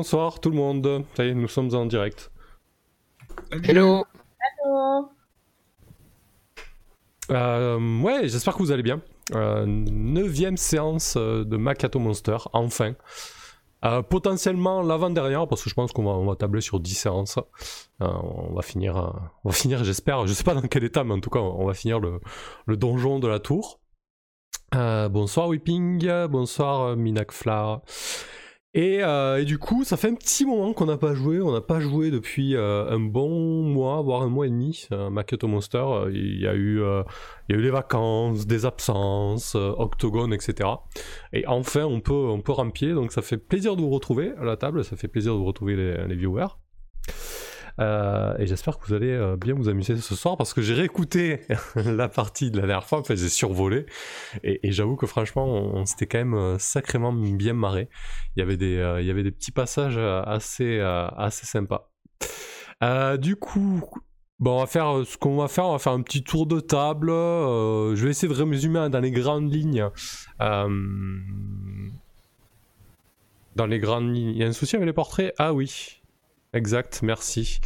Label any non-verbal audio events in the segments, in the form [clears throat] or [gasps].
Bonsoir tout le monde. Ça y est, nous sommes en direct. Hello Euh, ouais, j'espère que vous allez bien. Euh, neuvième séance euh, de Makato Monster, enfin. Euh, potentiellement l'avant-dernière, parce que je pense qu'on va, on va tabler sur 10 séances. Euh, on va finir, euh, on va finir j'espère, je sais pas dans quel état, mais en tout cas, on va finir le, le donjon de la tour. Euh, bonsoir Whipping, bonsoir euh, Minakfla. Et, euh, et du coup, ça fait un petit moment qu'on n'a pas joué. On n'a pas joué depuis euh, un bon mois, voire un mois et demi. Euh, Maketo Monster, euh, il y a eu, il les vacances, des absences, Octogone, etc. Et enfin, on peut, on peut rampier. Donc, ça fait plaisir de vous retrouver à la table. Ça fait plaisir de vous retrouver les viewers. Euh, et j'espère que vous allez euh, bien vous amuser ce soir parce que j'ai réécouté [laughs] la partie de la dernière fois, en fait j'ai survolé et, j'avoue que franchement on, s'était quand même euh, sacrément bien marré. Il y avait des, il y avait des petits passages assez, assez sympas. Du coup, bon, on va faire ce qu'on va faire, on va faire un petit tour de table. je vais essayer de résumer dans les grandes lignes. dans les grandes lignes. Il y a un souci avec les portraits? Ah oui. Exact, merci.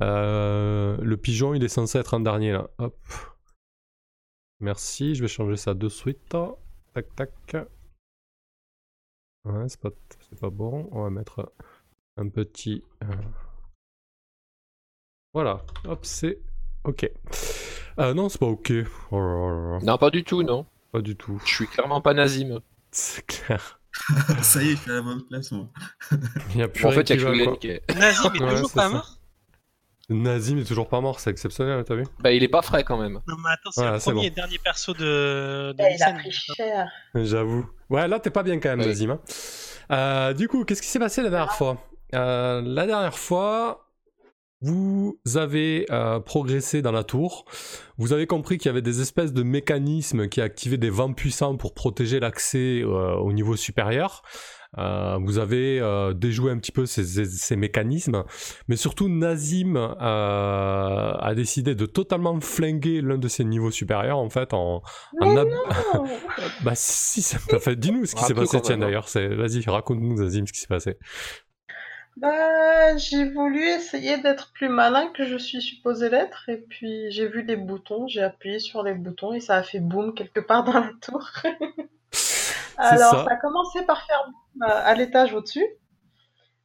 Euh, le pigeon, il est censé être en dernier là. Hop. Merci, je vais changer ça de suite. Tac, tac. Ouais, c'est pas, bon. On va mettre un petit. euh, Voilà, hop, c'est ok. Euh, non, c'est pas ok. Oh là là là. Non, pas du tout, non. Pas du tout. Je suis clairement pas Nazim. C'est clair. [laughs] Ça y est, je suis à la bonne place, moi. Il y a plus en rien fait, il y qui a que qui est... Nazim est [laughs] Ouais, toujours pas ça. mort Nazim est toujours pas mort, c'est exceptionnel, t'as vu Bah, il est pas frais quand même. Non mais attends, c'est le premier bon. et dernier perso de, de Eh, il a pris cher. J'avoue. Ouais, là, t'es pas bien quand même, Oui. Nazim. hein. Euh, du coup, qu'est-ce qui s'est passé la dernière fois? Euh, La dernière fois, vous avez euh, progressé dans la tour. Vous avez compris qu'il y avait des espèces de mécanismes qui activaient des vents puissants pour protéger l'accès euh, au niveau supérieur. Euh, vous avez euh, déjoué un petit peu ces, ces- ces mécanismes, mais surtout Nazim euh, a décidé de totalement flinguer l'un de ses niveaux supérieurs en fait en, en ab- [laughs] bah si, ça fait. Dis-nous ce qui s'est passé, tiens hein. d'ailleurs. C'est... Vas-y, raconte-nous, Nazim, ce qui s'est passé. Bah, j'ai voulu essayer d'être plus malin que je suis supposé l'être, et puis j'ai vu les boutons, j'ai appuyé sur les boutons et ça a fait boum quelque part dans la tour. [laughs] Alors, ça. ça. a commencé par faire boum à, l'étage au-dessus.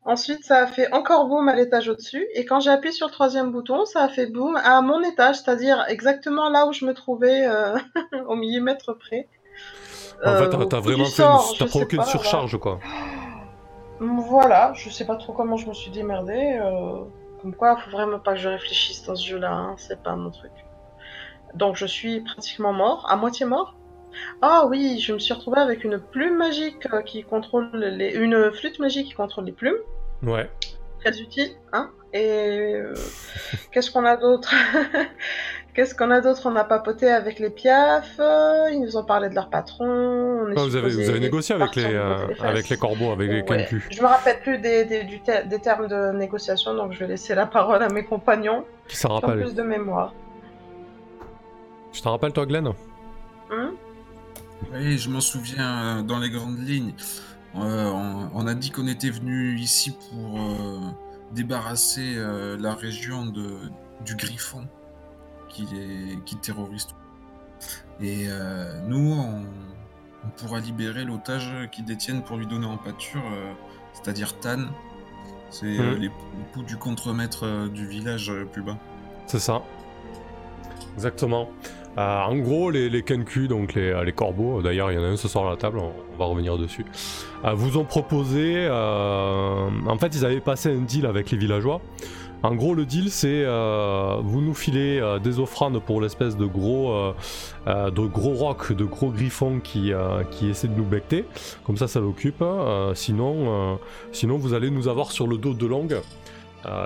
Ensuite, ça a fait encore boum à l'étage au-dessus. Et quand j'ai appuyé sur le troisième bouton, ça a fait boum à mon étage, c'est-à-dire exactement là où je me trouvais euh, [laughs] au millimètre près. En fait, Euh, au t'as vraiment fait sort, une... Provoqué une là. surcharge, quoi. [gasps] [gasps] Voilà, je sais pas trop comment je me suis démerdée. euh, comme quoi, faut vraiment pas que je réfléchisse dans ce jeu-là, hein, c'est pas mon truc. Donc je suis pratiquement mort, à moitié mort. Ah oui, je me suis retrouvée avec une plume magique euh, qui contrôle les... une flûte magique qui contrôle les plumes, Ouais. très utile, hein. Et euh, [laughs] qu'est-ce qu'on a d'autre? [laughs] Qu'est-ce qu'on a d'autre? On a papoté avec les piafs, euh, ils nous ont parlé de leur patron. On est Ah, vous, avez, vous supposé avez négocié avec les, euh, avec les corbeaux, avec les Ouais. cancus. Je me rappelle plus des, des, du ter- des termes de négociation, donc je vais laisser la parole à mes compagnons Qui s'en rappelle plus de mémoire. Tu t'en rappelles, toi, Glenn? Hein? Oui, je m'en souviens euh, dans les grandes lignes. Euh, on, on a dit qu'on était venu ici pour euh, débarrasser euh, la région de, du Griffon qui, est, qui terrorise. tout. Et euh, nous, on, on pourra libérer l'otage qu'ils détiennent pour lui donner en pâture, euh, c'est-à-dire Tan. C'est euh, Mhm. l'époux du contremaître du village plus bas. C'est ça. Exactement. Euh, en gros, les, les donc les, les corbeaux, d'ailleurs, il y en a un ce soir à la table, on, on va revenir dessus, euh, vous ont proposé. euh, en fait, ils avaient passé un deal avec les villageois. En gros, le deal, c'est euh, vous nous filez euh, des offrandes pour l'espèce de gros, euh, de gros rocs, de gros griffons qui, qui essaient de nous becter. Comme ça, ça l'occupe. Sinon, vous allez nous avoir sur le dos de longue.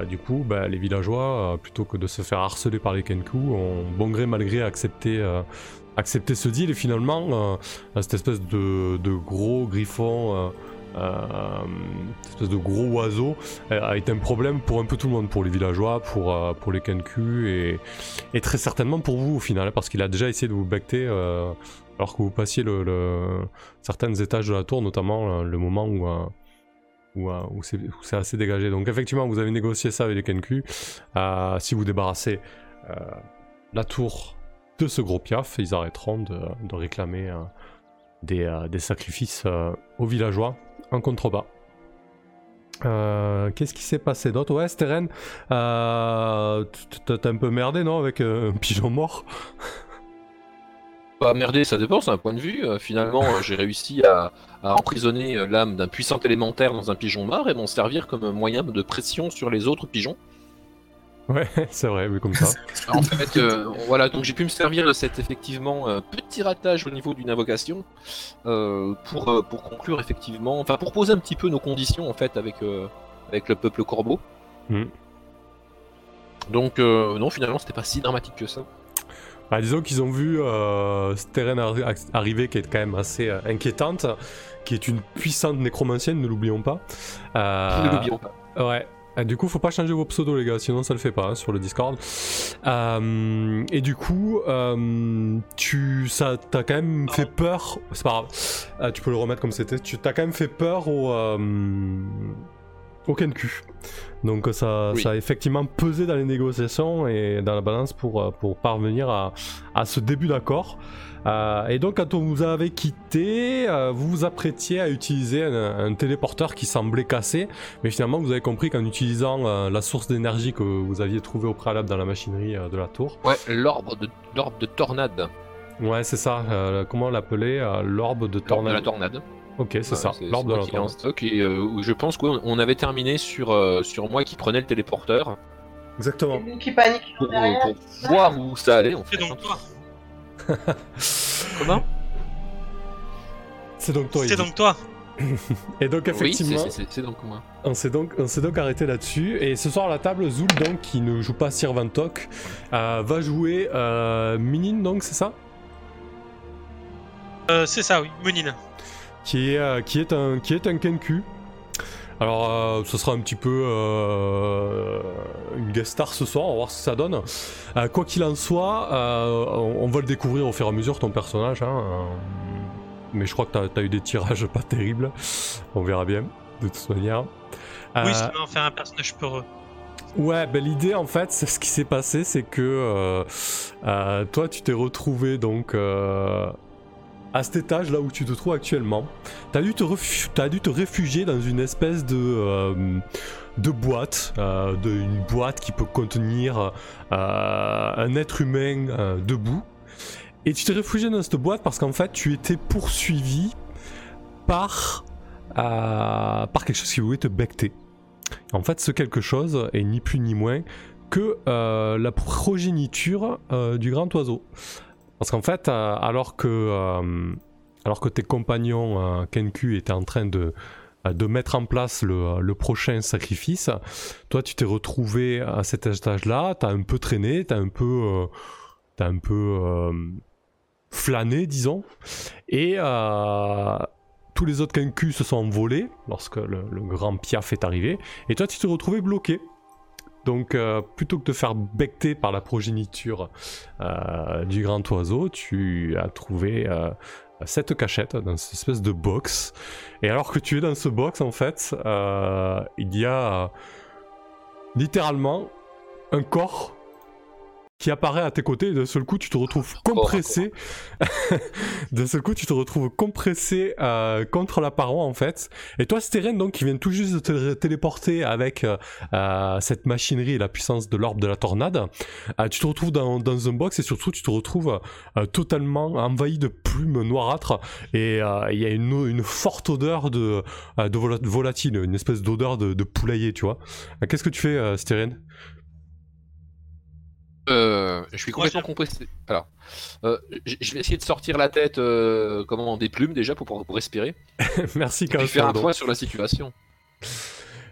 Du coup, bah, les villageois, plutôt que de se faire harceler par les Kenku, ont bon gré mal gré accepté, accepté ce deal. Et finalement, cette espèce de, gros griffon, cette espèce de gros oiseau, euh, a été un problème pour un peu tout le monde, pour les villageois, pour, euh, pour les Kenku, et, et très certainement pour vous au final, parce qu'il a déjà essayé de vous becter. euh, alors que vous passiez le, certains étages de la tour, notamment euh, le moment où, euh, euh, c'est assez dégagé. Donc effectivement, vous avez négocié ça avec les Kenku. Euh, si vous débarrassez euh, la tour de ce gros piaf, ils arrêteront de, réclamer euh, des, euh, sacrifices euh, aux villageois en contrebas. Euh, Qu'est-ce qui s'est passé d'autre? Ouais, Steren, euh, t'as un peu merdé, non, avec euh, un pigeon mort? Bah merder, ça dépend, c'est un point de vue. Finalement, j'ai réussi à, emprisonner l'âme d'un puissant élémentaire dans un pigeon mort et m'en servir comme moyen de pression sur les autres pigeons. Ouais, [laughs] c'est vrai, oui, comme ça. [laughs] En fait, euh, voilà, donc j'ai pu me servir de cet effectivement euh, petit ratage au niveau d'une invocation euh, pour, pour conclure effectivement, enfin pour poser un petit peu nos conditions en fait avec, avec le peuple corbeau. Hmm. Donc non, finalement, c'était pas si dramatique que ça. Bah, disons qu'ils ont vu arri- arriver, qui est quand même assez inquiétante, qui est une puissante nécromancienne, ne l'oublions pas. Ne l'oublions pas. Ouais. Ah, du coup, faut pas changer vos pseudos, les gars, sinon ça le fait pas hein, sur le Discord. Euh, et du coup, euh, tu, ça, t'as quand même fait peur. C'est pas grave. Ah, tu peux le remettre comme c'était. Tu t'as quand même fait peur au, euh, au Kenku. Donc ça, Oui. ça a effectivement pesé dans les négociations et dans la balance pour, euh, pour parvenir à, à ce début d'accord. Euh, et donc quand on vous avait quitté, euh, vous vous apprêtiez à utiliser un, un téléporteur qui semblait cassé, mais finalement vous avez compris qu'en utilisant euh, la source d'énergie que vous aviez trouvée au préalable dans la machinerie euh, de la tour, Ouais, l'orbe de, l'orbe de tornade. ouais c'est ça, euh, comment on l'appelait euh, L'orbe de L'orbe de tornade. la tornade. Ok c'est Ouais, ça, c'est- l'orbe c'est de la tornade. euh, où je pense qu'on on avait terminé sur, euh, sur moi qui prenais le téléporteur Exactement. Et nous qui paniquent pour, voir où ça allait en fait. C'est donc toi. [laughs] Comment C'est donc toi. C'est donc toi. [laughs] Et donc Oui, c'est- effectivement, c'est- c'est donc moi. On s'est donc, on s'est donc arrêté là-dessus. Et ce soir à la table, Zul, donc, qui ne joue pas Sir Vantok, euh, va jouer euh, Minin, donc, c'est ça? Euh, c'est ça, oui. Munine. qui est, euh, qui est un, qui est un Kenku. Alors, euh, ce sera un petit peu euh, une guest star ce soir, on va voir ce que ça donne. Euh, quoi qu'il en soit, on, on va le découvrir au fur et à mesure, ton personnage. hein, mais je crois que t'as as eu des tirages pas terribles. On verra bien, de toute manière. Oui, ça va en faire un personnage peureux. Ouais, ben l'idée en fait, c'est ce qui s'est passé, c'est que toi tu t'es retrouvé donc à cet étage là où tu te trouves actuellement. T'as dû t'as dû te réfugier dans une espèce de, euh, de boîte, euh, de, une boîte qui peut contenir euh, un être humain debout. Et tu t'es réfugié dans cette boîte parce qu'en fait tu étais poursuivi par, par quelque chose qui voulait te becter. En fait, ce quelque chose est ni plus ni moins que la progéniture du grand oiseau. Parce qu'en fait, euh, alors que euh, alors que tes compagnons euh, Kenku étaient en train de mettre en place le, prochain sacrifice, toi tu t'es retrouvé à cet étage-là, t'as un peu traîné, t'as un peu t'as un peu flâné, disons, et tous les autres Kenku se sont envolés lorsque le, grand Piaf est arrivé, et toi tu te retrouvais bloqué. Donc euh, plutôt que de faire becter par la progéniture euh, du grand oiseau, tu as trouvé euh, cette cachette dans cette espèce de box. Et alors que tu es dans ce box, en fait, il y a littéralement un corps qui apparaît à tes côtés et d'un seul coup tu te retrouves compressé. [laughs] D'un seul coup tu te retrouves compressé euh, contre la paroi en fait. Et toi Steren donc qui vient tout juste de te téléporter avec euh, euh, cette machinerie et la puissance de l'orbe de la tornade euh, tu te retrouves dans, dans un box et surtout tu te retrouves totalement envahi de plumes noirâtres. Et il y a une, une forte odeur de, de vola- volatile une espèce d'odeur de, de poulailler tu vois. Qu'est-ce que tu fais Steren Euh, je suis complètement compressé. Alors, euh, je vais essayer de sortir la tête euh, comment, des plumes déjà pour, pour, pour respirer. [laughs] merci Et puis Carl faire un point sur la situation.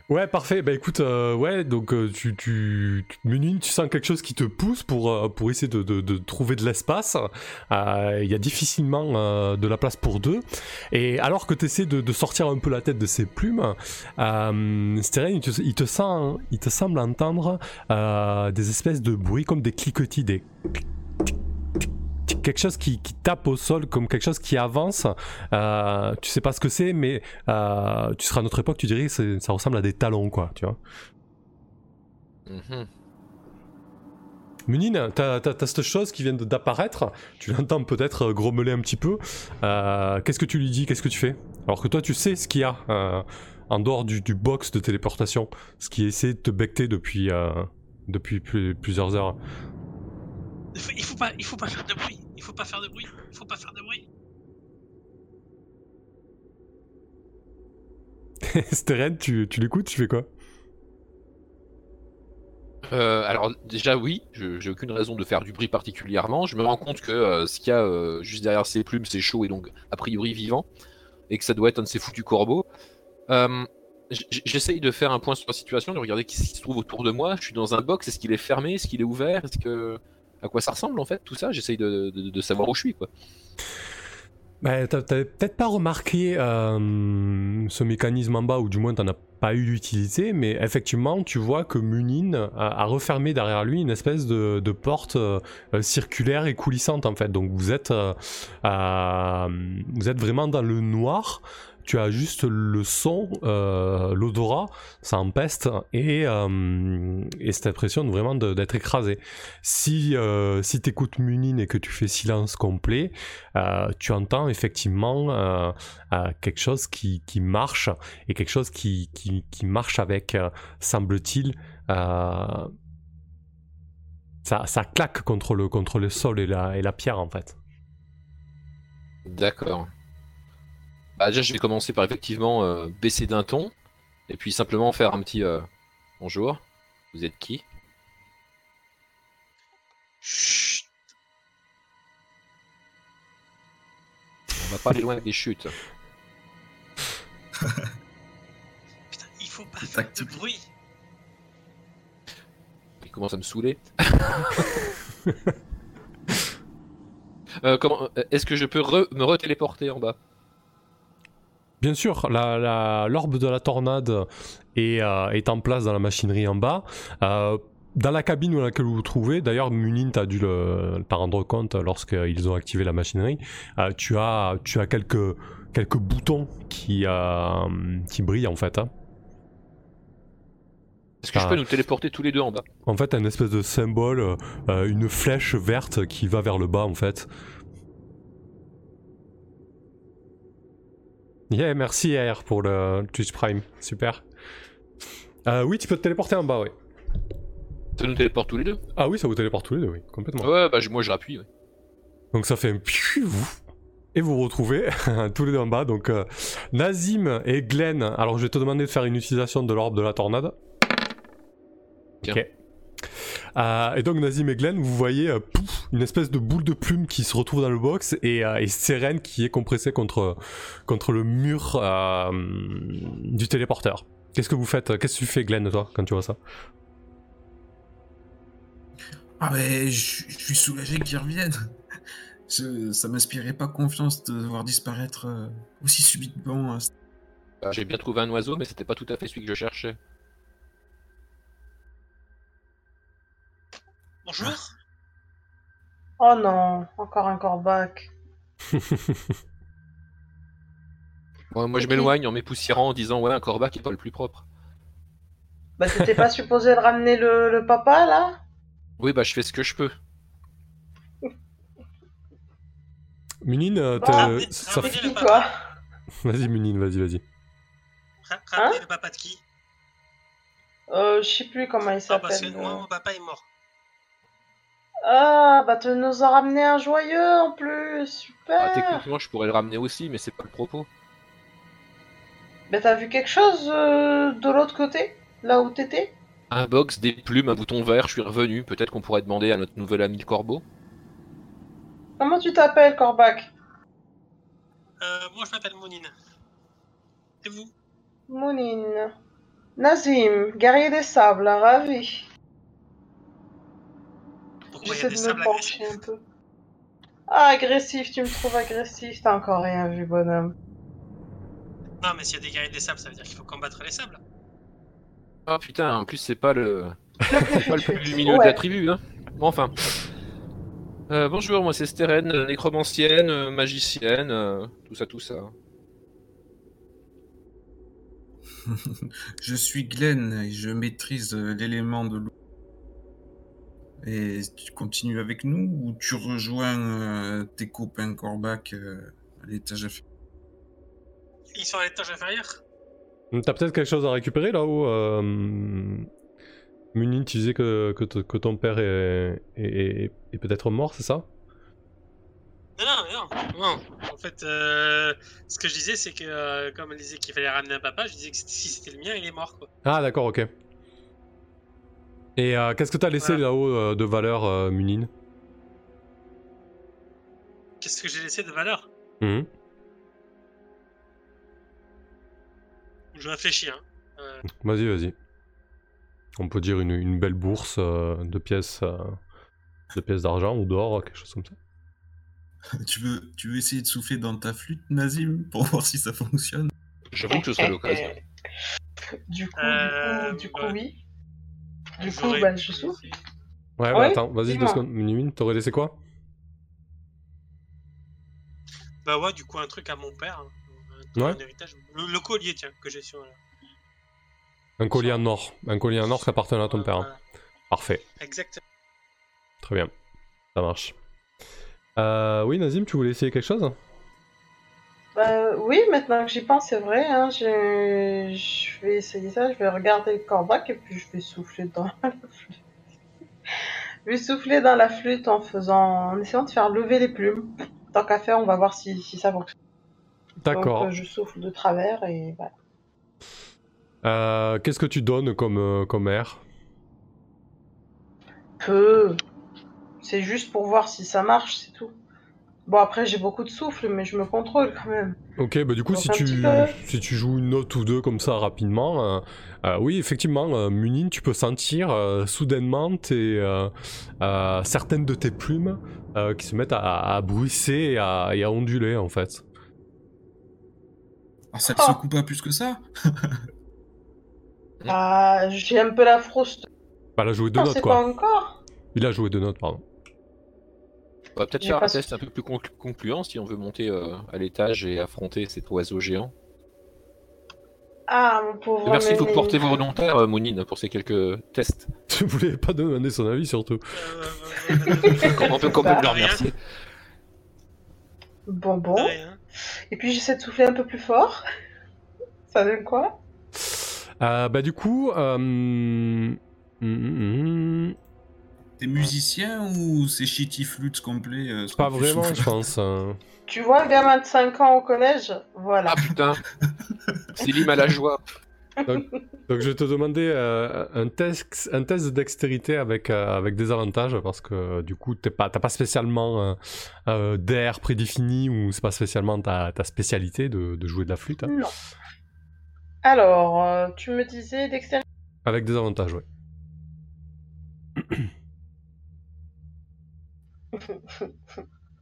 Ouais, parfait. Bah écoute, euh, ouais, donc euh, tu, tu, tu- tu sens quelque chose qui te pousse pour, euh, pour essayer de, de, trouver de l'espace. Il y a difficilement de la place pour deux. Et alors que tu essaies de, de sortir un peu la tête de ces plumes, euh, Steren, il te, il, il te semble entendre des espèces de bruits comme des cliquetis, des quelque chose qui, qui tape au sol, comme quelque chose qui avance. Euh, tu sais pas ce que c'est, mais euh, tu seras à notre époque, tu dirais que ça ressemble à des talons, quoi, tu vois. Mhm. Munine, t'as t'as- t'as cette chose qui vient de- d'apparaître, tu l'entends peut-être euh, grommeler un petit peu. Euh, Qu'est-ce que tu lui dis? Qu'est-ce que tu fais? Alors que toi, tu sais ce qu'il y a euh, en dehors du, du box de téléportation, ce qui essaie de te becter depuis, euh, depuis plus- plusieurs heures. Il faut, il faut pas, il faut pas faire de bruit. Il faut pas faire de bruit. Il faut pas faire de bruit. [laughs] Steren, tu, tu l'écoutes, tu fais quoi? Euh, alors déjà oui, j'ai aucune raison de faire du bruit particulièrement. Je me rends compte que euh, ce qu'il y a euh, juste derrière ses plumes, c'est chaud et donc a priori vivant, et que ça doit être un de ces foutus corbeaux. Euh, J'essaye de faire un point sur la situation, de regarder ce qui se trouve autour de moi. Je suis dans un box, est-ce qu'il est fermé, est-ce qu'il est ouvert, est-ce que à quoi ça ressemble en fait tout ça J'essaye de, savoir où je suis quoi. Bah, T'avais peut-être pas remarqué euh, ce mécanisme en bas, ou du moins t'en as pas eu d'utilité, mais effectivement tu vois que Munin a, refermé derrière lui une espèce de, porte euh, circulaire et coulissante en fait. Donc vous êtes, euh, vous êtes vraiment dans le noir. Tu as juste le son, euh, l'odorat, ça empeste et, euh, et de vraiment d'être écrasé. Si, euh, si tu écoutes Munin et que tu fais silence complet, euh, tu entends effectivement quelque chose qui, qui marche et quelque chose qui, qui, qui marche avec, semble-t-il, ça, ça claque contre le, contre le sol et la, et la pierre en fait. D'accord. Bah déjà je vais commencer par effectivement euh, baisser d'un ton, et puis simplement faire un petit euh, bonjour. Vous êtes qui? Chut. On va pas aller loin avec des chutes. [laughs] Putain, il faut pas faire de bruit. Il commence à me saouler. [laughs] Euh, comment euh, Est-ce que je peux re- me retéléporter en bas? Bien sûr, la- la- l'orbe de la tornade est, euh, est en place dans la machinerie en bas. Euh, dans la cabine dans laquelle vous vous trouvez, d'ailleurs Munin t'as dû t'en rendre compte lorsqu'ils ont activé la machinerie, euh, tu, as, tu as quelques, quelques boutons qui, qui brillent en fait. hein. Est-ce que je Ah. peux nous téléporter tous les deux en bas? En fait, un espèce de symbole, euh, une flèche verte qui va vers le bas en fait. Yeah, merci AR pour le Twitch Prime, super. Euh, oui, tu peux te téléporter en bas, oui. Ça nous téléporte tous les deux? Ah oui, ça vous téléporte tous les deux, oui, complètement. Ouais, bah moi je rappuie. ouais. Donc ça fait un et vous vous retrouvez [laughs] tous les deux en bas. Donc euh, Nazim et Glenn. Alors je vais te demander de faire une utilisation de l'orbe de la tornade. Tiens. Ok. Euh, et donc Nazim et Glenn, vous voyez euh, pouf, une espèce de boule de plume qui se retrouve dans le box et, euh, et Seren qui est compressée contre, contre le mur euh, du téléporteur. Qu'est-ce que vous faites Qu'est-ce que tu fais Glenn toi quand tu vois ça? Ah mais je, suis soulagé qu'ils reviennent. Je- ça m'inspirait pas confiance de voir disparaître aussi subitement. hein. Bah, J'ai bien trouvé un oiseau, mais c'était pas tout à fait celui que je cherchais. Bonjour. Oh non, encore un corbac. [laughs] Ouais, moi je m'éloigne en m'époussiérant en disant ouais un corbac qui est pas le plus propre. Bah t'étais pas [laughs] supposé de ramener le, le papa là? Oui bah je fais ce que je peux. [laughs] Munin, euh, Ah, t'as- mais- ça mais- C'est qui toi vas-y Munin, vas-y, vas-y. Ra- Rappelez Hein? le papa de qui? Euh, je sais plus comment il Ah, parce que s'appelle. moi, euh. mon papa est mort. Ah, bah tu nous as ramené un joyeux en plus, Ah, super. techniquement je pourrais le ramener aussi, mais c'est pas le propos. Mais t'as vu quelque chose euh, de l'autre côté? Là où t'étais? Un box, des plumes, un bouton vert, je suis revenu. Peut-être qu'on pourrait demander à notre nouvel ami le corbeau. Comment tu t'appelles, Corbac? Euh, moi, je m'appelle Mounine. Et vous? Mounine. Nazim, guerrier des sables, ravi. Pourquoi il y a J'essaie de me pencher un peu. Ah, agressif, tu me trouves agressif, t'as encore rien vu, bonhomme. Non, mais s'il y a des guerriers des sables, ça veut dire qu'il faut combattre les sables. Ah putain, en plus c'est pas le, [laughs] c'est pas le plus lumineux de Ouais. la tribu, hein. Bon, enfin. Euh, bonjour, moi c'est Steren, euh, nécromancienne, euh, magicienne, euh, tout ça, tout ça. [laughs] Je suis Glenn et je maîtrise l'élément de l'eau. Et tu continues avec nous ou tu rejoins euh, tes copains Corbac euh, à l'étage inférieur? Ils sont à l'étage inférieur T'as peut-être quelque chose à récupérer là-haut euh... Munin, tu disais que, que, ton père est, est, est- est peut-être mort, c'est ça? Non, non, non, non. En fait, euh, ce que je disais, c'est que euh, comme elle disait qu'il fallait ramener un papa, je disais que si c'était le mien, il est mort, quoi. Ah d'accord, ok. Et euh, qu'est-ce que t'as laissé Voilà. là-haut euh, de valeur, euh, Munin Qu'est-ce que j'ai laissé de valeur Mhm. Je réfléchis, hein. Euh, Vas-y, vas-y. On peut dire une, une belle bourse euh, de pièces, euh, de pièces d'argent ou d'or, quelque chose comme ça. [laughs] tu, veux, tu veux essayer de souffler dans ta flûte, Nazim, pour [laughs] voir si ça fonctionne? J'avoue que ce serait l'occasion. [laughs] Du coup, Euh, du coup, du coup ouais. oui. Du coup, bah, je souffle. Ouais, bah Ouais, attends, vas-y deux secondes. Munin, t'aurais laissé quoi? Bah ouais, du coup, un truc à mon père. hein. Un, Ouais. un héritage. Le, le collier, tiens, que j'ai sur... Un collier en or. Un collier en or qui appartenait à ton père. hein. Parfait. Exactement. Très bien. Ça marche. Euh, oui, Nazim, tu voulais essayer quelque chose? Bah, oui, maintenant que j'y pense, c'est vrai. Hein, je... je vais essayer ça. Je vais regarder le corbac et puis je vais souffler dans la flûte. Je vais souffler dans la flûte en faisant, en essayant de faire lever les plumes. Tant qu'à faire, on va voir si, si ça fonctionne. D'accord. Donc, euh, je souffle de travers et voilà. Euh, Qu'est-ce que tu donnes comme, euh, comme air? Peu. C'est juste pour voir si ça marche, c'est tout. Bon, après, j'ai beaucoup de souffle, mais je me contrôle quand même. Ok, bah du coup, Donc, si tu, si tu joues une note ou deux comme ça rapidement, euh, euh, oui, effectivement, euh, Munin, tu peux sentir euh, soudainement tes, euh, euh, certaines de tes plumes euh, qui se mettent à, à bruisser et à, et à onduler en fait. Ah, ça te secoue pas plus que ça Ah, j'ai un peu la frousse. Bah, il a joué deux Non, notes quoi. pas encore? Il a joué deux notes, pardon. On va peut-être faire un test un peu plus conclu- concluant si on veut monter euh, à l'étage et affronter cet oiseau géant. Ah, mon pauvre. Merci de vous porter volontaire, euh, Mounine, pour ces quelques tests. [laughs] Tu voulais pas demander son avis surtout. Euh, on peut quand même Bah, le remercier. Bon, bon. rien. Et puis j'essaie de souffler un peu plus fort. Ça donne quoi? Euh, bah du coup, euh, hum, hum, hum, T'es musicien ou c'est shitty flûte complet euh, ce pas vraiment, je pense. euh. Tu vois un gamin de 5 ans au collège? Voilà. Ah putain C'est l'hymne à la joie. Donc je vais te demander euh, un test, un test de dextérité avec, euh, avec des avantages parce que du coup t'es pas, t'as pas spécialement euh, euh, d'air prédéfini ou c'est pas spécialement ta, ta spécialité de, de jouer de la flûte. hein. Non. Alors, euh, tu me disais dextérité? Avec des avantages, ouais.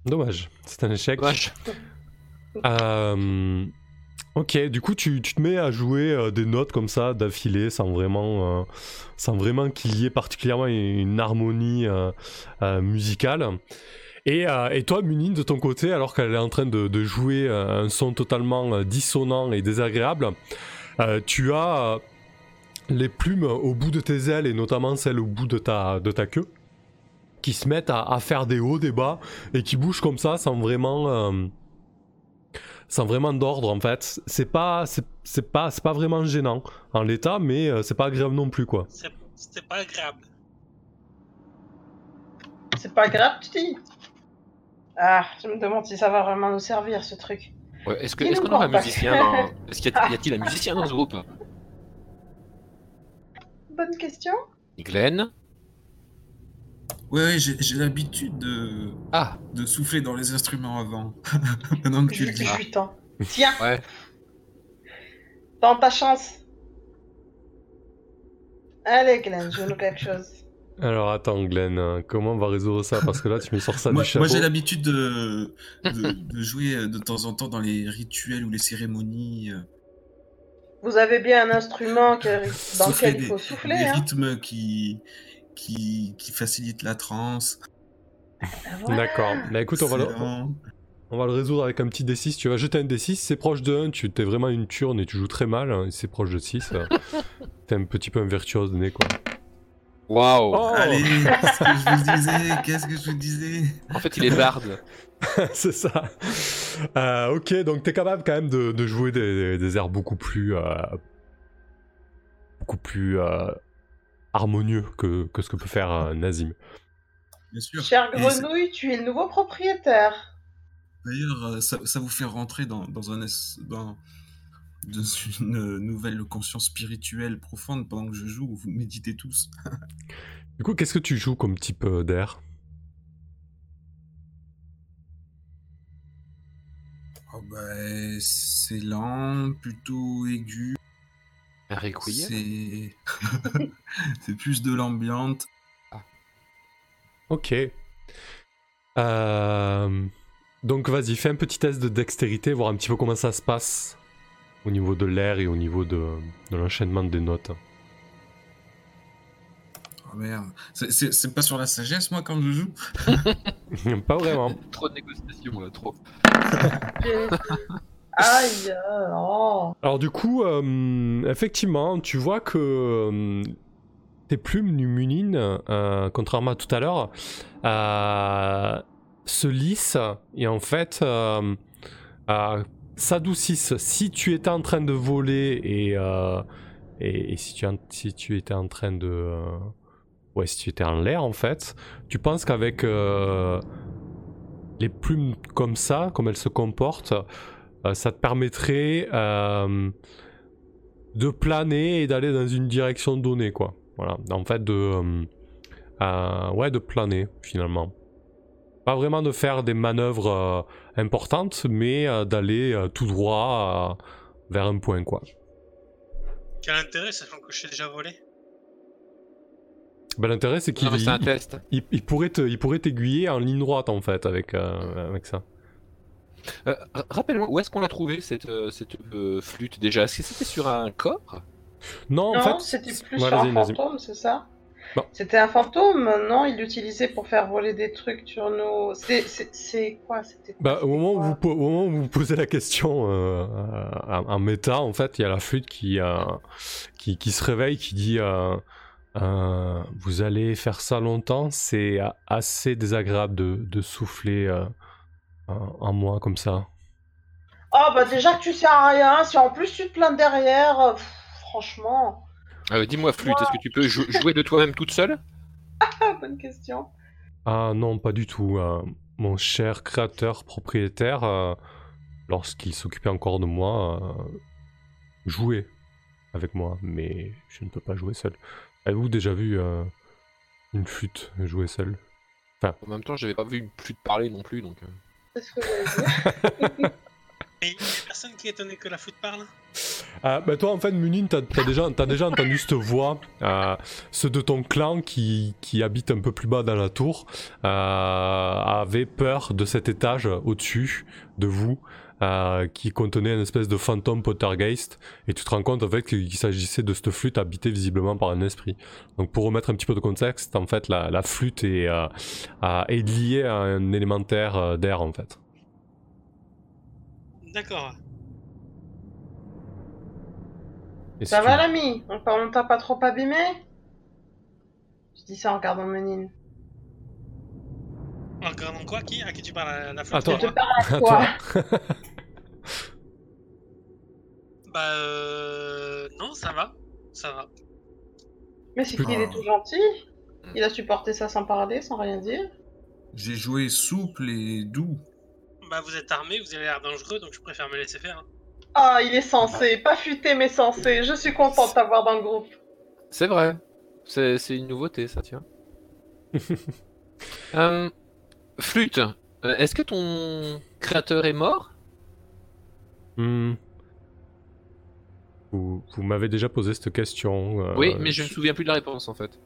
Dommage, c'est un échec. Dommage. Euh, ok, du coup, tu, tu te mets à jouer euh, des notes comme ça d'affilée sans vraiment, euh, sans vraiment qu'il y ait particulièrement une, harmonie musicale. Et, et toi, Munine, de ton côté, alors qu'elle est en train de, de jouer un son totalement dissonant et désagréable, tu as les plumes au bout de tes ailes et notamment celles au bout de ta, de ta queue? Qui se mettent à, à faire des hauts, des bas et qui bougent comme ça sans vraiment. euh, sans vraiment d'ordre en fait. C'est pas, c'est, pas, c'est pas vraiment gênant en l'état, mais euh, c'est pas agréable non plus quoi. C'est- pas agréable. C'est pas grave, tu dis? Ah, je me demande si ça va vraiment nous servir ce truc. Ouais, est-ce, que, Il est-ce nous qu'on aura un musicien dans... [laughs] Est-ce qu'il y a-t-il un musicien dans ce groupe? Bonne question. Glenn? Ouais, ouais, j'ai l'habitude de... Ah, de souffler dans les instruments avant. [laughs] Maintenant que tu Je le dis. temps. Tiens, [laughs] ouais. dans ta chance. Allez, Glenn, joue-nous [laughs] quelque chose. Alors attends Glenn, euh, comment on va résoudre ça? Parce que là tu me sors ça Moi, du chapeau. moi, j'ai l'habitude de, de, de jouer euh, de temps en temps dans les rituels ou les cérémonies. euh, Vous avez bien un instrument que- dans souffler lequel il faut souffler, Des hein rythmes qui, qui, qui facilitent la transe. Voilà. D'accord. Bah écoute, on va, le, on va le résoudre avec un petit D6. Tu vas jeter un D6, c'est proche de 1, tu t'es vraiment une turne et tu joues très mal. hein, c'est proche de 6. euh, [laughs] T'es un petit peu un virtuose de nez, quoi. Waouh Oh Allez, qu'est-ce que je vous disais Qu'est-ce que je vous disais? En fait, il est barde. [laughs] c'est ça. Euh, ok, donc t'es capable quand même de, de jouer des, des airs beaucoup plus. euh, beaucoup plus. euh, harmonieux que, que ce que peut faire euh, Nazim. Bien sûr. C'est- grenouille, tu es le nouveau propriétaire. D'ailleurs, euh, ça, ça vous fait rentrer dans, dans, un es- dans, dans une nouvelle conscience spirituelle profonde pendant que je joue. Vous méditez tous. Du coup, qu'est-ce que tu joues comme type euh, d'air? Oh bah, c'est lent, plutôt aigu. Un requiem C'est [laughs] c'est plus de l'ambiante. Ok. Euh, Donc vas-y, fais un petit test de dextérité, voir un petit peu comment ça se passe au niveau de l'air et au niveau de, de l'enchaînement des notes. Oh merde. C'est- C'est c'est pas sur la sagesse, moi, quand je joue [laughs] Pas vraiment. Trop de négociations là, trop. [laughs] Aïe, oh. Alors du coup, euh, effectivement, tu vois que euh, tes plumes Numunine, euh, contrairement à tout à l'heure, se lissent et en fait s'adoucissent. Si tu étais en train de voler et, et, si, tu, si tu étais en train de... ouais, si tu étais en l'air en fait, tu penses qu'avec les plumes comme ça, comme elles se comportent, ça te permettrait euh, de planer et d'aller dans une direction donnée, quoi. Voilà, en fait, de, euh, euh, ouais, de planer finalement. Pas vraiment de faire des manœuvres euh, importantes, mais euh, d'aller euh, tout droit euh, vers un point, quoi. Quel intérêt, sachant que je suis déjà volé? Ben, L'intérêt, c'est qu'il il- test. il, il pourrait te- il pourrait t'aiguiller en ligne droite, en fait, avec, euh, avec ça. Euh, Rappelle-moi, où est-ce qu'on l'a trouvé cette, euh, cette euh, flûte déjà? Est-ce que c'était sur un corps? Non, en Non, fait... c'était plus Ouais, sur un fantôme, c'est ça? C'était un fantôme, non Il l'utilisait pour faire voler des trucs sur nos. C'est- quoi C'était Bah, au, moment où vous, po- au moment où vous posez la question euh, en, en méta, en fait, il y a la flûte qui, euh, qui, qui se réveille, qui dit euh, euh, Vous allez faire ça longtemps, c'est a- assez désagréable de, de souffler euh, en en moi comme ça. Oh, bah déjà que tu sers à rien, si en plus tu te plains derrière, euh, pff, franchement. Euh, Dis-moi, flûte, est-ce que tu peux jou- jouer de toi-même toute seule? Ah, [laughs] bonne question. Ah non, pas du tout. euh, mon cher créateur propriétaire, euh, lorsqu'il s'occupait encore de moi, euh, jouait avec moi, mais je ne peux pas jouer seul. Avez-vous déjà vu euh, une flûte jouer seule? En même temps, j'avais pas vu une flûte parler non plus, donc. C'est ce que j'allais dire. [laughs] Mais il y a personne qui est étonné que la flûte parle Ah, bah toi en fait Munine t'as as déjà, t'as déjà entendu cette voix euh, ceux de ton clan qui, qui habitent un peu plus bas dans la tour euh, avaient peur de cet étage au-dessus de vous euh, qui contenait une espèce de fantôme poltergeist. Et tu te rends compte en fait qu'il s'agissait de cette flûte habitée visiblement par un esprit. Donc pour remettre un petit peu de contexte en fait la, la flûte est, euh, euh, est liée à un élémentaire euh, d'air en fait. D'accord. Si Ça tu- va l'ami? On t'a pas trop abîmé? Je dis ça en regardant Menine. En regardant quoi? Qui? À qui tu parles? La- flûte? Attends. ou Je moi te parle à [laughs] À toi. [laughs] Bah euh... Non, ça va. Ça va. Mais c'est qu'il Ah. est tout gentil. Il a supporté ça sans parler, sans rien dire. J'ai joué souple et doux. Bah vous êtes armé, vous avez l'air dangereux, donc je préfère me laisser faire. hein. Ah, il est censé, pas futé mais censé. Je suis contente de t'avoir dans le groupe. C'est vrai. C'est c'est une nouveauté, ça, tiens. [laughs] Euh, flûte, euh, est-ce que ton créateur est mort? Hmm. Vous, vous m'avez déjà posé cette question. euh, Oui, mais je ne me souviens plus de la réponse en fait.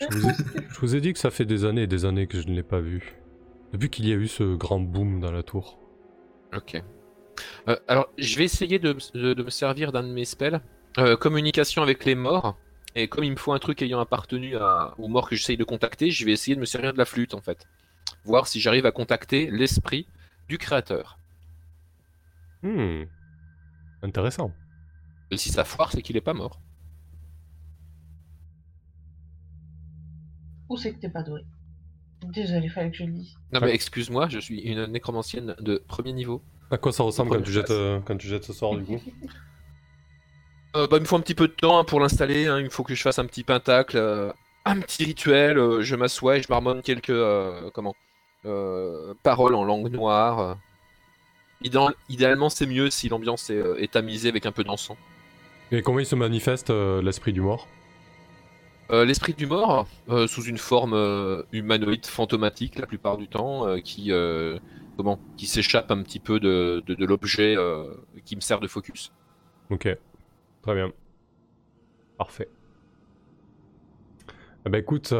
je vous, ai, je vous ai dit que ça fait des années et des années que je ne l'ai pas vu. Depuis qu'il y a eu ce grand boom dans la tour. Ok. Euh, alors, je vais essayer de, de- de me servir d'un de mes spells. Euh, communication avec les morts. Et comme il me faut un truc ayant appartenu à- aux morts que j'essaye de contacter, je vais essayer de me servir de la flûte en fait. voir si j'arrive à contacter l'esprit du créateur. Hmm. Intéressant. Et si ça foire, c'est qu'il est pas mort. Ou c'est que t'es pas doué? Désolé, fallait que je le dise. Non mais excuse-moi, je suis une nécromancienne de premier niveau. À quoi ça ressemble quand tu, jettes, euh, quand tu jettes ce sort du coup? [laughs] Euh, bah, il me faut un petit peu de temps hein, pour l'installer. hein. Il faut que je fasse un petit pentacle, euh, un petit rituel. euh, je m'assois et je marmonne quelques euh, comment euh, paroles en langue noire. euh. Idéal- idéalement, c'est mieux si l'ambiance est, euh, est tamisée avec un peu d'encens. Et comment il se manifeste euh, l'esprit du mort? Euh, L'esprit du mort, euh, sous une forme humanoïde fantomatique la plupart du temps, qui comment qui s'échappe un petit peu de, de, de l'objet qui me sert de focus. Ok, très bien. Parfait. Eh ben écoute,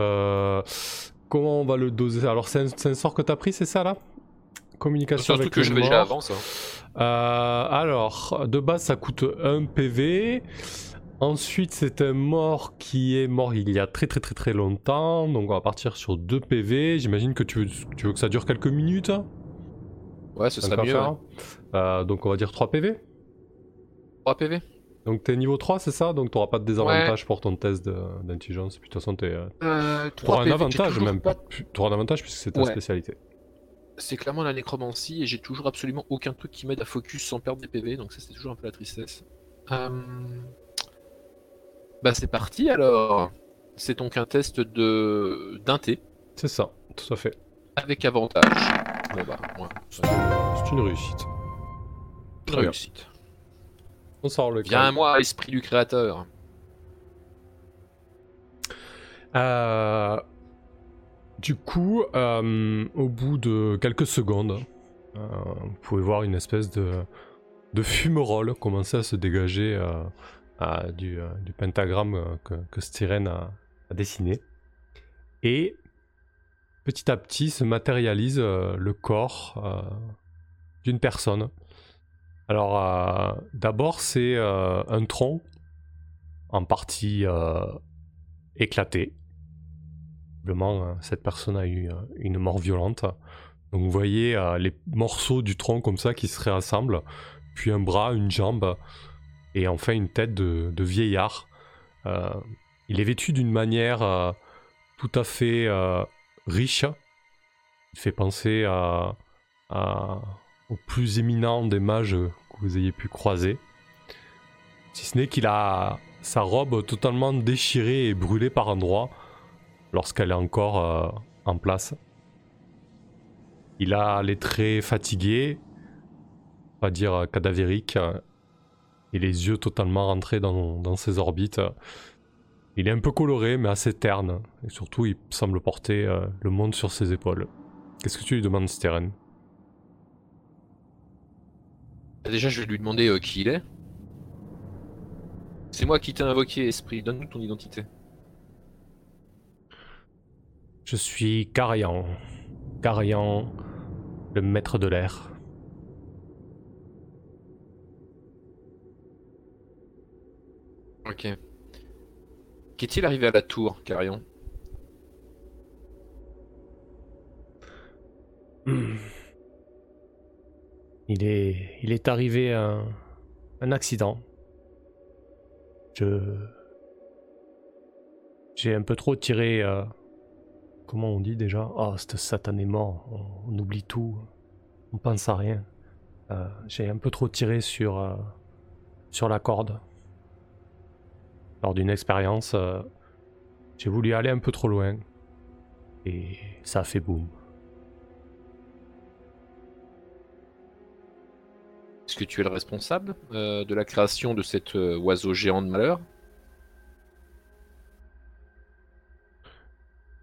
comment on va le doser? Alors c'est un, c'est un sort que t'as pris, c'est ça là? C'est Communication un truc que j'avais déjà avant ça. Euh, alors, de base, ça coûte 1 PV. Ensuite, c'est un mort qui est mort il y a très très très très longtemps. Donc, on va partir sur 2 PV. J'imagine que tu veux, tu veux que ça dure quelques minutes. Ouais, ce serait mieux. ouais. Euh, donc, on va dire 3 PV. 3 PV. Donc, t'es niveau 3, c'est ça? Donc, t'auras pas de désavantage pour ton test d'intelligence. Puis, de toute façon, t'es, euh, Euh, un 3 PV, j'ai avantage même. pas- T'auras un avantage puisque c'est ta Ouais. spécialité. C'est clairement la nécromancie et j'ai toujours absolument aucun truc qui m'aide à focus sans perdre des PV, donc ça c'est toujours un peu la tristesse. Euh, Bah c'est parti alors. C'est donc un test de d'inté C'est ça, tout à fait. avec avantage. Bon bah, ouais, c'est C'est une réussite. une Très bien. réussite. On sort le Viens à moi, esprit du créateur. Euh, du coup, euh, au bout de quelques secondes, euh, vous pouvez voir une espèce de, de fumerole commencer à se dégager euh, du, pentagramme que, que Styren a, a dessiné. Et petit à petit se matérialise le corps d'une personne. Alors, d'abord, c'est un tronc en partie éclaté. Visiblement, euh, cette personne a eu euh, une mort violente. Donc vous voyez euh, les morceaux du tronc comme ça qui se réassemblent, puis un bras, une jambe, et enfin une tête de, vieillard. Euh, il est vêtu d'une manière tout à fait riche. Il fait penser à- au plus éminent des mages que vous ayez pu croiser. Si ce n'est qu'il a sa robe totalement déchirée et brûlée par endroits lorsqu'elle est encore euh, en place. Il a les traits fatigués, on va dire cadavériques, euh, et les yeux totalement rentrés dans, dans ses orbites. Il est un peu coloré, mais assez terne, et surtout il semble porter euh, le monde sur ses épaules. Qu'est-ce que tu lui demandes, Steren Déjà, je vais lui demander qui il est. C'est moi qui t'ai invoqué, esprit. Donne-nous ton identité. Je suis Carian. Carian, le maître de l'air. Ok. Qu'est-il arrivé à la tour, Carion Hmm. Il est, il est arrivé un, un accident. Je, j'ai un peu trop tiré. euh, comment on dit déjà Ah, ce satan est mort. On, on oublie tout. On pense à rien. Euh, j'ai un peu trop tiré sur euh, sur la corde. Lors d'une expérience, euh, j'ai voulu aller un peu trop loin et ça a fait boum. Est-ce que tu es le responsable de la création de cet oiseau géant de malheur?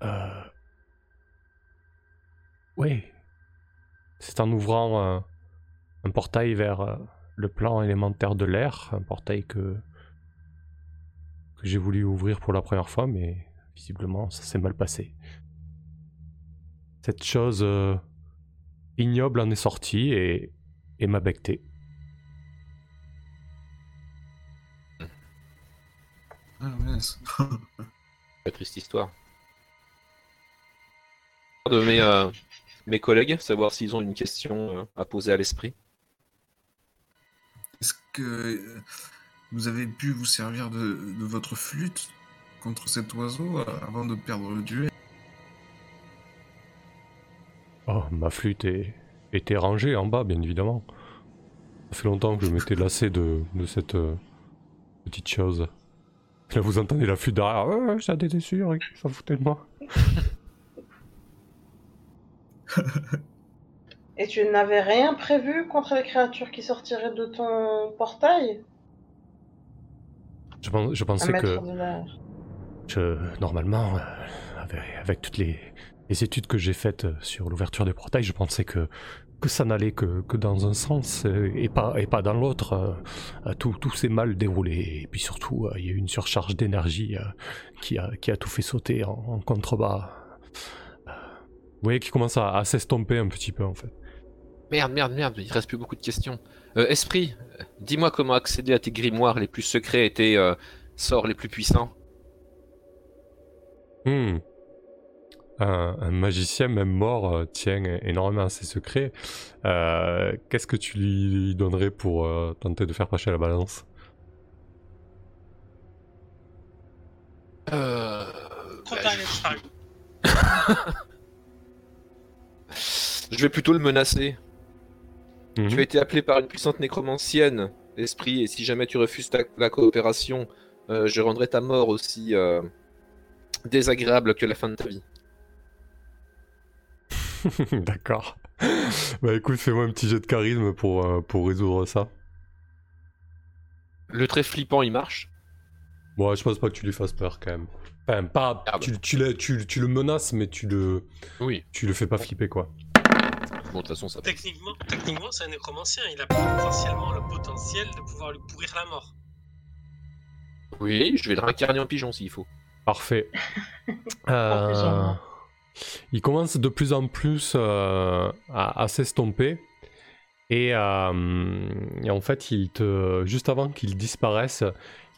Euh... Oui. C'est en ouvrant un, un portail vers euh, le plan élémentaire de l'air, un portail que, que j'ai voulu ouvrir pour la première fois, mais visiblement ça s'est mal passé. Cette chose euh, ignoble en est sortie et, et m'a becté. Ah, mince. [laughs] La triste histoire. De mes, euh, mes collègues, savoir s'ils ont une question euh, à poser à l'esprit. Est-ce que euh, vous avez pu vous servir de, de votre flûte contre cet oiseau euh, avant de perdre le duel? Oh, ma flûte est... était rangée en bas, bien évidemment. Ça fait longtemps que je m'étais lassé de, de cette euh, petite chose. Là, vous entendez la flûte derrière. Ouais, ouais, j'étais déçu, Rick, s'en foutait de moi. [laughs] Et tu n'avais rien prévu contre les créatures qui sortiraient de ton portail? Je, pensais que, je- normalement, euh, avec, avec toutes les, les études que j'ai faites euh, sur l'ouverture des portails, je pensais que, que ça n'allait que, que dans un sens euh, et pas, et pas dans l'autre. tout tout s'est mal déroulé. Et puis surtout, il y a eu une surcharge d'énergie qui, a, qui a tout fait sauter en, en contrebas. Vous voyez qui commence à, à s'estomper un petit peu en fait. Merde, merde, merde, il reste plus beaucoup de questions. Euh, Esprit, euh, dis-moi comment accéder à tes grimoires les plus secrets et tes euh, sorts les plus puissants. Hmm. Un, un magicien, même mort, euh, tient énormément à ses secrets. Euh, Qu'est-ce que tu lui donnerais pour euh, tenter de faire passer la balance? Trop bah, tard. [laughs] [laughs] je vais plutôt le menacer. Mhm. Tu as été appelé par une puissante nécromancienne, Esprit, et si jamais tu refuses ta- la coopération, euh, je rendrai ta mort aussi euh, désagréable que la fin de ta vie. [laughs] D'accord. bah écoute, fais-moi un petit jet de charisme pour, euh, pour résoudre ça. Le trait flippant, il marche? Bon, je pense pas que tu lui fasses peur quand même. Enfin, pas. Ah bah. tu, tu, le- tu- tu le menaces, mais tu le, Oui. tu le fais pas flipper quoi. Bon, de toute façon, ça. Techniquement, techniquement c'est un nécromancien. Il a potentiellement le potentiel de pouvoir lui pourrir la mort. Oui, je vais le réincarner en pigeon s'il faut. Parfait. [laughs] Euh, il commence de plus en plus euh, à, à s'estomper. Et, euh, et en fait, il te, juste avant qu'il disparaisse,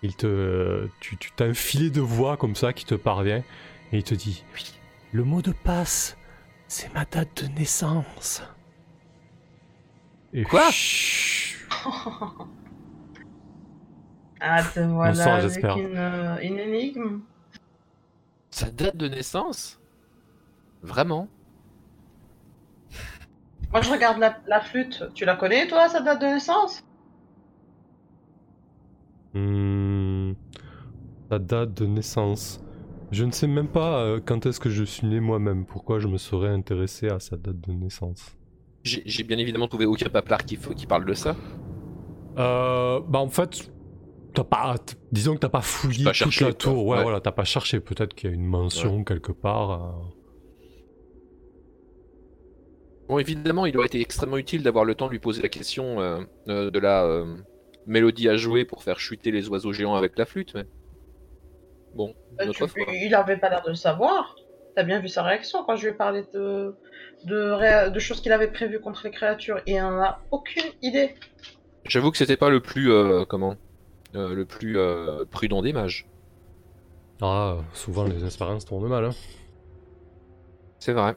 il te, tu tu t'as un filet de voix comme ça qui te parvient. Et il te dit Le mot de passe, c'est ma date de naissance. Et Quoi? Chut, [laughs] Ah, te voilà avec j'espère. une, euh, une énigme. Sa date de naissance? Vraiment? Moi, je regarde la, la flûte. Tu la connais, toi, sa date de naissance? Hmm, la date de naissance. Je ne sais même pas euh, quand est-ce que je suis né moi-même. Pourquoi je me serais intéressé à sa date de naissance? J'ai bien évidemment trouvé aucun paplard qui, qui parle de ça. euh, Bah en fait, t'as pas. Disons que t'as pas fouillé Pas toute cherché, la tour. Ouais, Ouais. voilà, t'as pas cherché. Peut-être qu'il y a une mention quelque part. euh. Bon, évidemment, il aurait été extrêmement utile d'avoir le temps de lui poser la question euh, de la mélodie à jouer pour faire chuter les oiseaux géants avec la flûte, mais. Bon, Euh, fois. Il avait pas l'air de le savoir. T'as bien vu sa réaction quand je lui ai parlé de, de, ré- de choses qu'il avait prévues contre les créatures. Et il en a aucune idée. J'avoue que c'était pas le plus. euh, comment euh, Le plus euh, prudent des mages. Ah, souvent les expériences tournent mal. hein. C'est vrai.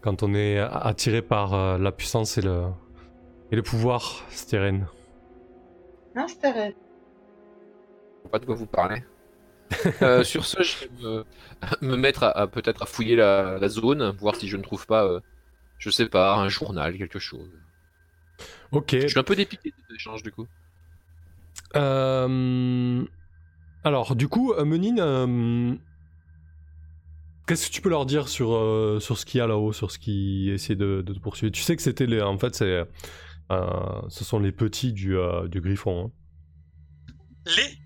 Quand on est attiré par euh, la puissance et le, et le pouvoir, Steren. Hein, c'était raide. Je sais pas de quoi vous parlez. Euh, sur ce, je vais me, me mettre à, à- peut-être à fouiller la, la zone, voir si je ne trouve pas, euh, je sais pas, un journal, quelque chose. Ok. Je suis un peu dépité des échanges du coup. Euh, Alors, du coup, Menine, euh, qu'est-ce que tu peux leur dire sur, euh, sur ce qu'il y a là-haut, sur ce qui essaie de, de te poursuivre? Tu sais que c'était les. En fait, c'est. euh, ce sont les petits du, euh, du griffon. hein. Les?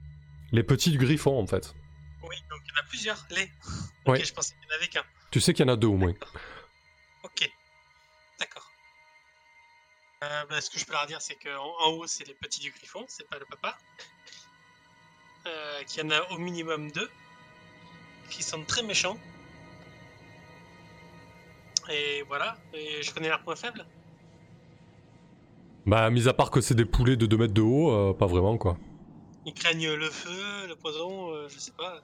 Les petits du griffon, en fait. En a plusieurs. Les. Ouais. Ok, je pensais qu'il n'y en avait qu'un. Tu sais qu'il y en a deux au moins. Ok. D'accord. Euh, bah, ce que je peux leur dire, c'est qu'en en haut, c'est les petits du griffon, c'est pas le papa. Euh, Qu'il y en a au minimum deux. Qui sont très méchants. Et voilà. Et je connais leur point faible. Bah, mis à part que c'est des poulets de 2 mètres de haut, euh, pas vraiment quoi. Ils craignent le feu, le poison, euh, je sais pas.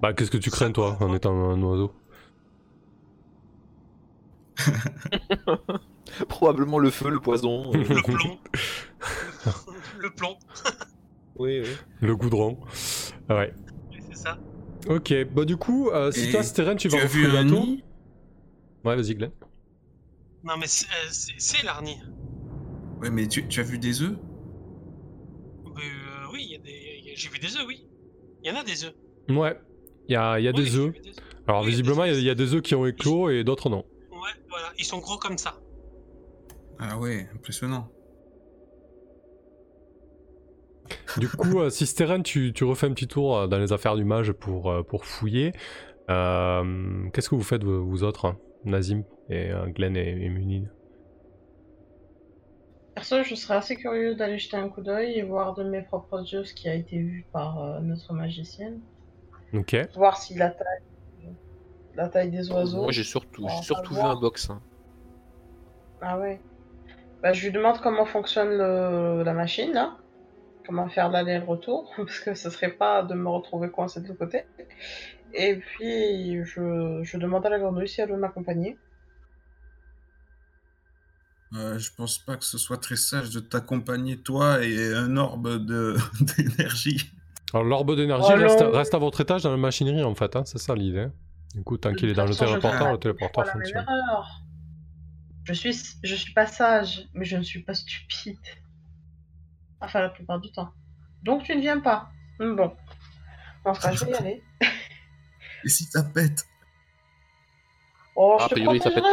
Bah, qu'est-ce que tu crains toi en étant un oiseau [laughs] Probablement le feu, le poison. euh, Le [laughs] plomb. le plomb. oui, oui. Le goudron. Ah Ouais. Oui, c'est ça. Ok, bah du coup, euh, si Et toi, Steren, tu Tu vas as vu refouler un bientôt. nid? Ouais, vas-y, Glenn. Non, mais c'est euh, c'est- c'est l'Arni. Ouais, mais tu, tu as vu des œufs? Euh, oui, il y a des... il y a- j'ai vu des œufs, oui. Il y en a des œufs. Ouais, il y a, il y a Oui, des œufs. des. Alors, Oui, visiblement, il des y, a- il y a des œufs qui ont éclos et d'autres non. Ouais, voilà. Ils sont gros comme ça. Ah ouais, impressionnant. Du coup, euh, si Steren, tu, tu refais un petit tour euh, dans les affaires du mage pour, euh, pour fouiller, euh, qu'est-ce que vous faites, vous, vous autres, hein, Nazim et euh, Glenn et, et Munin? Perso, je serais assez curieux d'aller jeter un coup d'œil et voir de mes propres yeux ce qui a été vu par euh, notre magicienne. Ok. Voir si la taille, la taille des oiseaux. Moi, j'ai surtout, j'ai surtout vu un box. hein. Ah ouais. Bah, je lui demande comment fonctionne le- la machine, là. Comment faire l'aller-retour, [laughs] parce que ce serait pas de me retrouver coincé de l'autre côté. Et puis, je, je demande à la grenouille si elle veut m'accompagner. Euh, je pense pas que ce soit très sage de t'accompagner, toi et un orbe de- [laughs] d'énergie. Alors, l'orbe d'énergie Oh reste, à votre étage dans la machinerie, en fait, hein, c'est ça l'idée. Du coup, tant qu'il est dans le téléporteur, le téléporteur fonctionne. erreur. Je suis, je suis pas sage, mais je ne suis pas stupide. Enfin, la plupart du temps. Donc, tu ne viens pas. Hum, Bon. Enfin, je vais y aller. [laughs] Et si ça pète Oh, Ah, je a te priori, ça pète.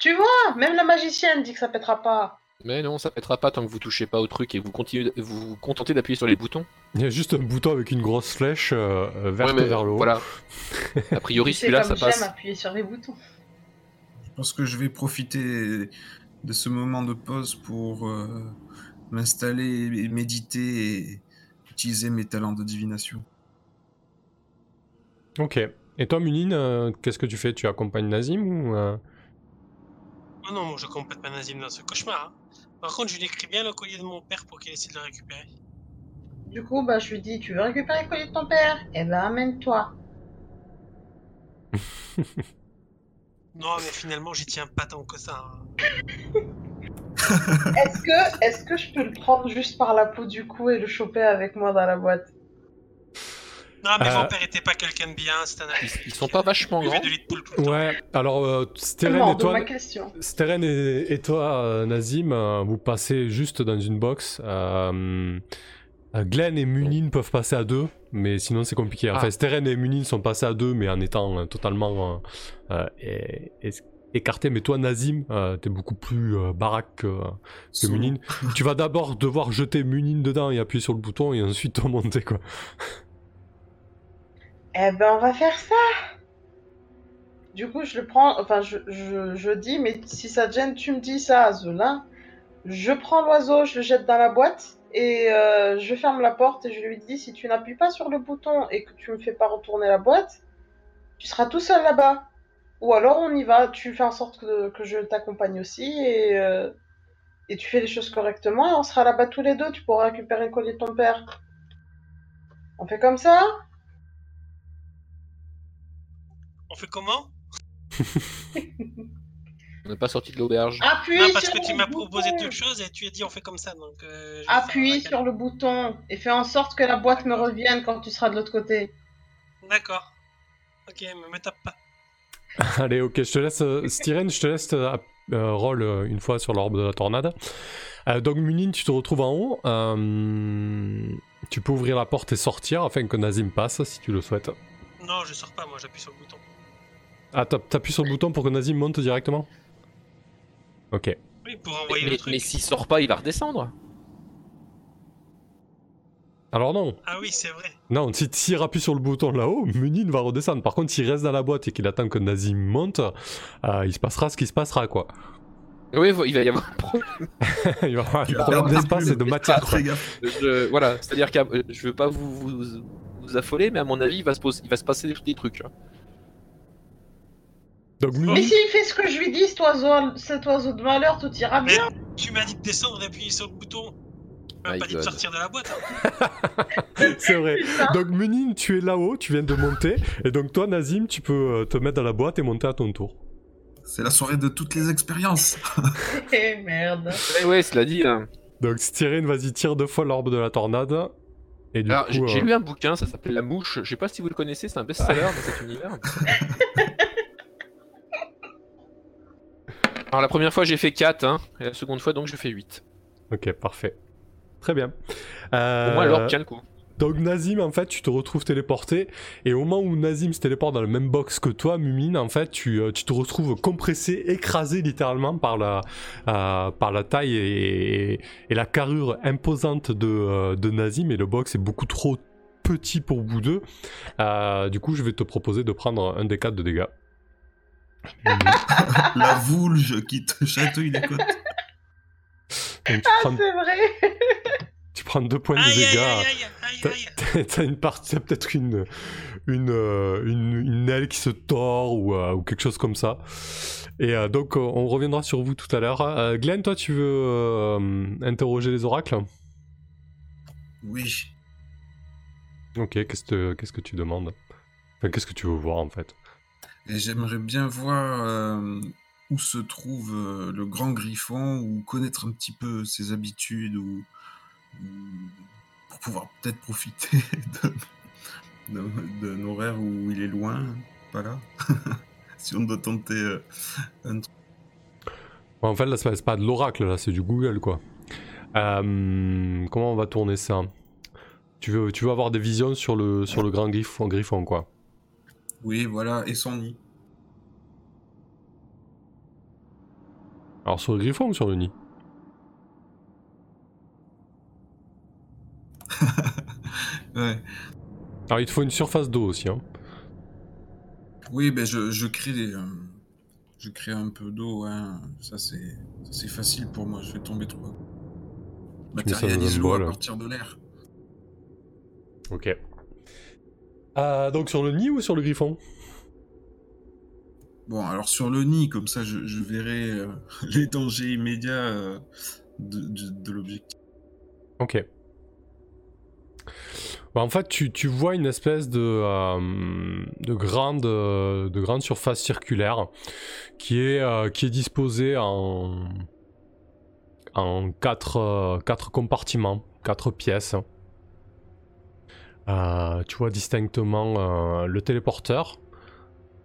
Tu vois, même la magicienne dit que ça pètera pas. Mais non, ça pètera pas tant que vous touchez pas au truc et vous continuez, vous vous contentez d'appuyer sur les boutons. Il y a juste un bouton avec une grosse flèche euh, euh, verte Ouais, vers le haut. Voilà. [laughs] A priori, celui-là, ça passe. appuyer sur les boutons. Je pense que je vais profiter de ce moment de pause pour euh, m'installer et méditer et utiliser mes talents de divination. Ok. Et toi, Munin, euh, qu'est-ce que tu fais? Tu accompagnes Nazim ou euh, Oh non, moi je complète pas Nazim dans ce cauchemar. Par contre, je lui écris bien le collier de mon père pour qu'il essaie de le récupérer. Du coup, bah, je lui dis, tu veux récupérer le collier de ton père? Eh ben, amène-toi. [laughs] Non, mais finalement, j'y tiens pas tant que ça. hein. Est-ce que, est-ce que je peux le prendre juste par la peau du cou et le choper avec moi dans la boîte? Non, mais Euh. mon père était pas quelqu'un de bien, c'était un Ils, ils sont pas vachement grands. Ouais, alors euh, Steren et toi, ma question. Steren et, et toi, euh, Nazim, euh, vous passez juste dans une box. euh, euh, Glenn et Munin peuvent passer à deux, mais sinon c'est compliqué. Enfin, Ah. Steren et Munin sont passés à deux, mais en étant euh, totalement euh, euh, é- é- écartés. Mais toi, Nazim, euh, t'es beaucoup plus euh, baraque que. Munin. tu vas d'abord devoir jeter Munin dedans et appuyer sur le bouton, et ensuite remonter, quoi. Eh ben, on va faire ça. Du coup, je le prends, enfin, je, je, je dis, mais si ça te gêne, tu me dis ça, Azulin. Je prends l'oiseau, je le jette dans la boîte et euh, je ferme la porte et je lui dis, si tu n'appuies pas sur le bouton et que tu me fais pas retourner la boîte, tu seras tout seul là-bas. Ou alors on y va, tu fais en sorte que, que je t'accompagne aussi et, euh, et tu fais les choses correctement et on sera là-bas tous les deux, tu pourras récupérer le collier de ton père. On fait comme ça? On fait comment? [laughs] On n'est pas sorti de l'auberge. Appuie Non, parce sur que tu le m'as proposé bouton. deux choses et tu as dit on fait comme ça, donc... euh, je vais Appuie sur le bouton et fais en sorte que la boîte me revienne quand tu seras de l'autre côté. D'accord. Ok, mais me tape pas. [laughs] Allez, ok, je te laisse, euh, Styren, je te laisse euh, euh, roll euh, une fois sur l'orbe de la tornade. Euh, donc, Munin, tu te retrouves en haut. Euh, tu peux ouvrir la porte et sortir afin que Nazim passe si tu le souhaites. Non, je sors pas, moi j'appuie sur le bouton. Ah, t'app- t'appuies sur le bouton pour que Nazim monte directement? Ok. Oui, pour Mais, envoyer mais- le truc. mais s'il sort pas, il va redescendre. Alors, non, Ah oui, c'est vrai. non, si s'il appuie sur le bouton là-haut, Munin va redescendre. Par contre, s'il reste dans la boîte et qu'il attend que Nazim monte, euh, il se passera ce qui se passera, quoi. Oui, il va y avoir un problème. [laughs] il va y avoir un problème d'espace et de matière, Ah, quoi. Je- voilà, c'est-à-dire que euh, je veux pas vous, vous, vous affoler, mais à mon avis, il va se, pos- il va se passer des, des trucs. hein. Donc, Munin, Mais s'il fait ce que je lui dis, cet oiseau, cet oiseau de malheur, tout ira Mais bien. tu m'as dit de descendre et d'appuyer sur le bouton. pas dit de sortir de la boîte. hein. [laughs] C'est vrai. Donc Munin, tu es là-haut, tu viens de monter. Et donc toi, Nazim, tu peux euh, te mettre dans la boîte et monter à ton tour. C'est la soirée de toutes les expériences. [laughs] Eh merde. Ouais, ouais, cela dit. hein. Donc Styrène, vas-y, tire deux fois l'orbe de la tornade. Et du Alors, coup, j'ai euh, lu un bouquin, ça s'appelle La Mouche. Je sais pas si vous le connaissez, c'est un best-seller dans cet univers. [laughs] Alors, la première fois, j'ai fait 4, hein, et la seconde fois, donc, je fais 8. Ok, parfait. Très bien. Au moins, Euh, l'orbe tient le coup. Donc Nazim, en fait, tu te retrouves téléporté, et au moment où Nazim se téléporte dans le même box que toi, Mumine, en fait, tu, euh, tu te retrouves compressé, écrasé littéralement par la, euh, par la taille et, et la carrure imposante de, euh, de Nazim, et le box est beaucoup trop petit pour vous deux. Euh, du coup, je vais te proposer de prendre un des 4 de dégâts. [laughs] la voulge qui te chatouille les côtes. Donc, Ah, prends, c'est vrai. [laughs] tu prends deux points de Aïe, aïe, dégâts. aïe, aïe, aïe, aïe, aïe. T'as une partie, t'as peut-être une, une, euh, une, une aile qui se tord ou, euh, ou quelque chose comme ça. Et euh, donc, on reviendra sur vous tout à l'heure. Euh, Glenn, toi, tu veux euh, interroger les oracles? Oui. Ok, qu'est-ce que, qu'est-ce que tu demandes? Enfin, qu'est-ce que tu veux voir en fait? J'aimerais bien voir euh, où se trouve euh, le grand griffon ou connaître un petit peu ses habitudes ou, ou pour pouvoir peut-être profiter [laughs] de, de, d'un horaire où il est loin, pas là. [laughs] si on doit tenter euh, un truc. En fait, là, c'est pas, c'est pas de l'oracle, là, c'est du Google, quoi. Euh, comment on va tourner ça? Tu veux, tu veux avoir des visions sur le, sur le grand griffon, griffon, quoi? Oui, voilà, et son nid. Alors, sur le griffon ou sur le nid? [laughs] Ouais. Alors, il te faut une surface d'eau aussi, hein. Oui, ben je, je crée des, euh, je crée un peu d'eau, hein. ça c'est c'est facile pour moi, je fais tomber trop. Matérialise l'eau à partir de l'air. Ok. Euh, donc sur le nid ou sur le griffon? Bon, alors sur le nid, comme ça je, je verrai euh, [laughs] les dangers immédiats euh, de, de, de l'objectif. Ok. Bah, en fait, tu, vois une espèce de, euh, euh, de grande surface circulaire qui est, euh, disposée en, en quatre, compartiments, quatre pièces. Tu vois distinctement le téléporteur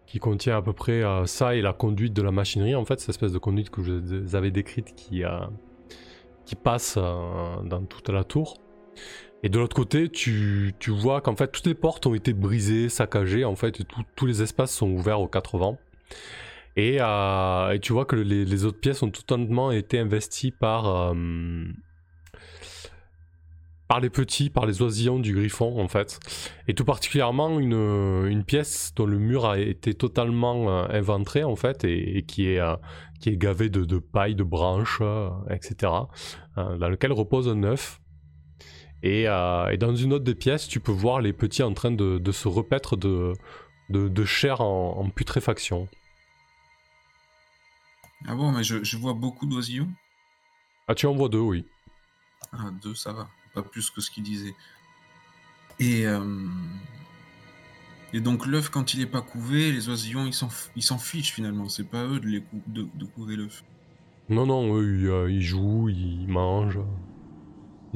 qui contient à peu près ça et la conduite de la machinerie, en fait, cette espèce de conduite que je vous avais décrite qui, passe dans toute la tour. Et de l'autre côté, tu, tu vois qu'en fait, toutes les portes ont été brisées, saccagées, en fait, et tous les espaces sont ouverts aux quatre vents. Et, euh, et tu vois que les, les autres pièces ont totalement été investies par, euh, par les petits, par les oisillons du griffon, en fait. Et tout particulièrement une, une pièce dont le mur a été totalement euh, inventré, en fait, et, qui, est, euh, qui est gavée de, de paille, de branches, etc. dans lequel repose un œuf. Et, euh, et dans une autre des pièces, tu peux voir les petits en train de, de se repaître de, de, de chair en, en putréfaction. Ah bon, mais je, je vois beaucoup d'oisillons? Ah, tu en vois deux, oui. Ah, deux, ça va. Pas plus que ce qu'il disait. Et, euh, et donc l'œuf, quand il est pas couvé, les oisillons, ils s'en f- ils s'en fichent finalement. C'est pas eux de, les cou- de, de couver l'œuf. Non, non, eux, ils, euh, ils jouent, ils mangent,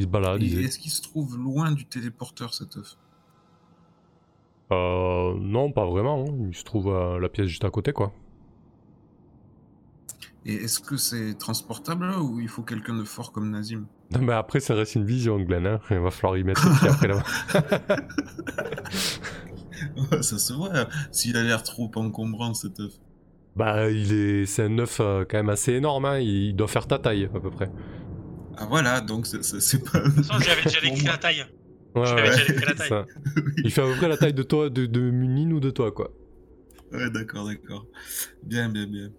ils se ils- Est-ce qu'il se trouve loin du téléporteur cet œuf? Euh, non, pas vraiment. hein. Il se trouve à la pièce juste à côté, quoi. Et est-ce que c'est transportable ou il faut quelqu'un de fort comme Nazim? Non, mais après, ça reste une vision, Glenn. hein. Il va falloir y mettre le pied après là [laughs] Ouais, Ça se voit, s'il a l'air trop encombrant cet œuf. Bah, il est... c'est un œuf euh, quand même assez énorme. hein. Il doit faire ta taille, à peu près. Ah voilà, donc c'est- pas. De toute façon, j'avais déjà [laughs] décrit la taille. Ouais, déjà [laughs] décrit la taille. ça. [laughs] Il fait à peu près la taille de toi, de, de Munin ou de toi, quoi. Ouais, d'accord, d'accord. Bien, bien, bien.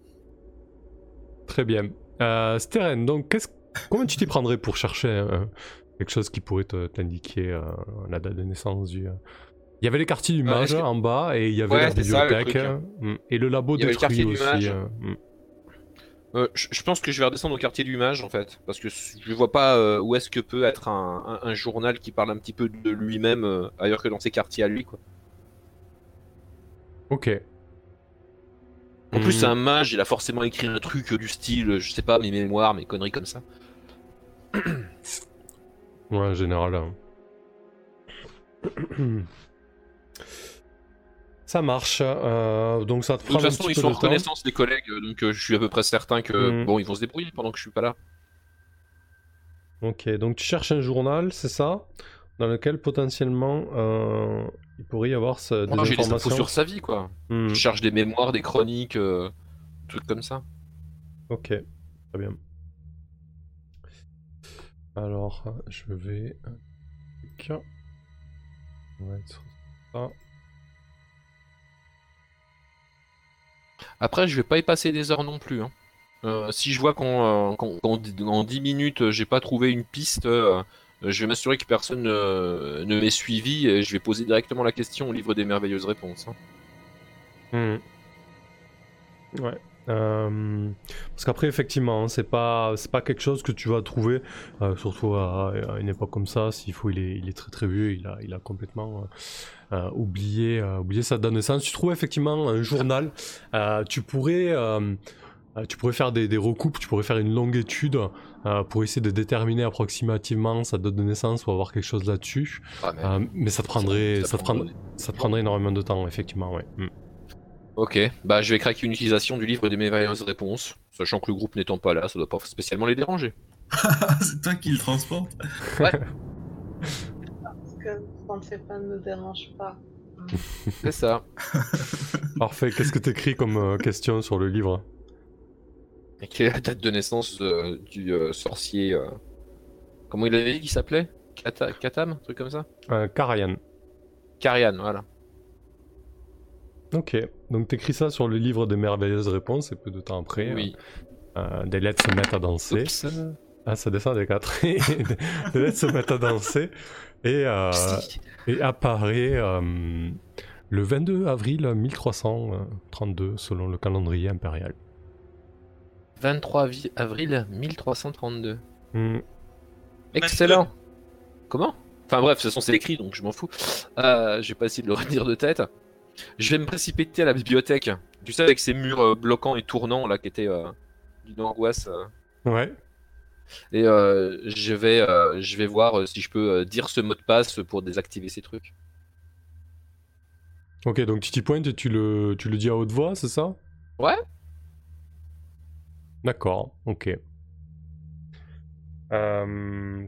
Très bien. Euh, Steren, donc, qu'est-ce... comment tu t'y prendrais pour chercher euh, quelque chose qui pourrait te- t'indiquer euh, la date de naissance du... euh, Il y avait les quartiers du Euh, mage en bas et il y avait Ouais, la c'était ça, le bibliothèque truc, hein. mm, et le labo Il y avait le détruit du aussi. mage. euh, mm. Euh, je pense que je vais redescendre au quartier du mage en fait, parce que je vois pas euh, où est-ce que peut être un, un- un journal qui parle un petit peu de lui-même euh, ailleurs que dans ses quartiers à lui quoi. Ok. En plus Hmm. c'est un mage, il a forcément écrit un truc du style, je sais pas, mes mémoires, mes conneries comme ça. Ouais, en général. hein. [clears throat] Ça marche. euh, donc ça te De prend toute un façon ils sont en de reconnaissance les collègues, donc euh, je suis à peu près certain que Hmm. bon ils vont se débrouiller pendant que je suis pas là. Ok, donc tu cherches un journal, c'est ça Dans lequel potentiellement euh, il pourrait y avoir ce- des j'ai des infos sur sa vie quoi. Hmm, Je cherche des mémoires, des chroniques, trucs comme ça. Ok, très bien. Alors, je vais. On va être sur ça. Après, je vais pas y passer des heures non plus. hein. Euh, si je vois qu'en dix- en 10 minutes, j'ai pas trouvé une piste, euh, je vais m'assurer que personne ne m'ait suivi et je vais poser directement la question au livre des merveilleuses réponses. hein. Hmm. Ouais. Euh, parce qu'après, effectivement, hein, c'est pas, c'est pas quelque chose que tu vas trouver, surtout à, à une époque comme ça. S'il faut, il est, il est très très vieux, il a, il a complètement euh, oublié, euh, oublié sa date de naissance. Tu trouves effectivement un journal. euh, tu pourrais, tu pourrais faire des, des recoupes, tu pourrais faire une longue étude euh, pour essayer de déterminer approximativement sa date de naissance ou avoir quelque chose là-dessus. Ah, mais- Euh, mais ça te prendrait, ça, te prendrait- prendrait, ça te prendrait énormément de temps, effectivement, ouais. Hmm. Ok, bah je vais craquer une utilisation du livre des merveilleuses réponses, sachant que le groupe n'étant pas là, ça doit pas spécialement les déranger. [laughs] c'est toi qui le transporte [laughs] Parce ne fait pas, ne dérange pas. [laughs] C'est ça. [laughs] Parfait. Qu'est-ce que t'écris comme euh, question sur le livre? Et quelle est la date de naissance euh, du euh, sorcier euh, Comment il avait dit qu'il s'appelait? Kata- Katam Un truc comme ça? Euh, Karayan. Karian, voilà. Ok. Donc t'écris ça sur le livre des merveilleuses réponses et peu de temps après, Oui. euh, des lettres se mettent à danser. Oups. Ah, ça descend des quatre. [laughs] des lettres se mettent à danser et, euh, et apparaît euh, le 22 avril 1332 selon le calendrier impérial. 23 vi- avril 1332. Hmm. Excellent. Comment? Enfin bref, de toute façon c'est écrit donc je m'en fous. Euh, je vais pas essayer de le [laughs] retenir de tête. Je vais me précipiter à la bibliothèque. Tu sais avec ces murs euh, bloquants et tournants là qui étaient euh, d'une angoisse. euh. Ouais. Et euh, je vais euh, je vais voir euh, si je peux dire ce mot de passe pour désactiver ces trucs. Ok, donc pointes et tu le, tu le dis à haute voix, c'est ça? Ouais. D'accord, ok. Euh...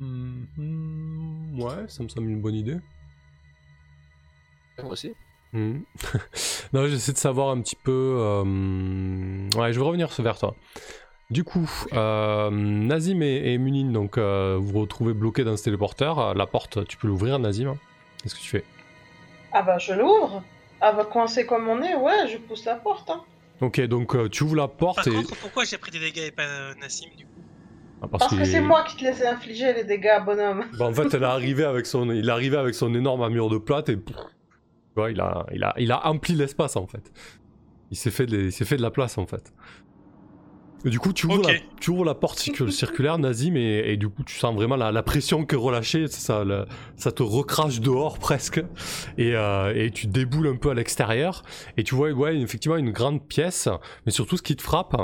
Mhm, Ouais, ça me semble une bonne idée. Moi aussi. Mhm. [laughs] non, j'essaie de savoir un petit peu. euh, Ouais, je vais revenir vers toi. Du coup, euh, Nazim et, et Munin, donc euh, vous vous retrouvez bloqués dans ce téléporteur. La porte, tu peux l'ouvrir, Nazim Qu'est-ce que tu fais? Ah bah je l'ouvre. Ah bah coincé comme on est, ouais, je pousse la porte. Hein. Ok, donc euh, tu ouvres la porte Par et. contre, pourquoi j'ai pris des dégâts et pas euh, Nassim du coup? Ah, Parce que c'est moi qui te laisse infliger les dégâts, bonhomme. Bah, en fait, elle est arrivée avec son, il est arrivé avec son énorme armure de plate et il a, il l'espace en fait. Il s'est fait de la place en fait. Et du coup, tu ouvres, la, tu ouvres la porte circu- [laughs] circulaire, Nazim, et, et du coup, tu sens vraiment la, la pression qui est relâchée. c'est Ça, ça te recrache dehors presque. Et, euh, et tu déboules un peu à l'extérieur. Et tu vois, ouais, effectivement, une grande pièce. Mais surtout, ce qui te frappe,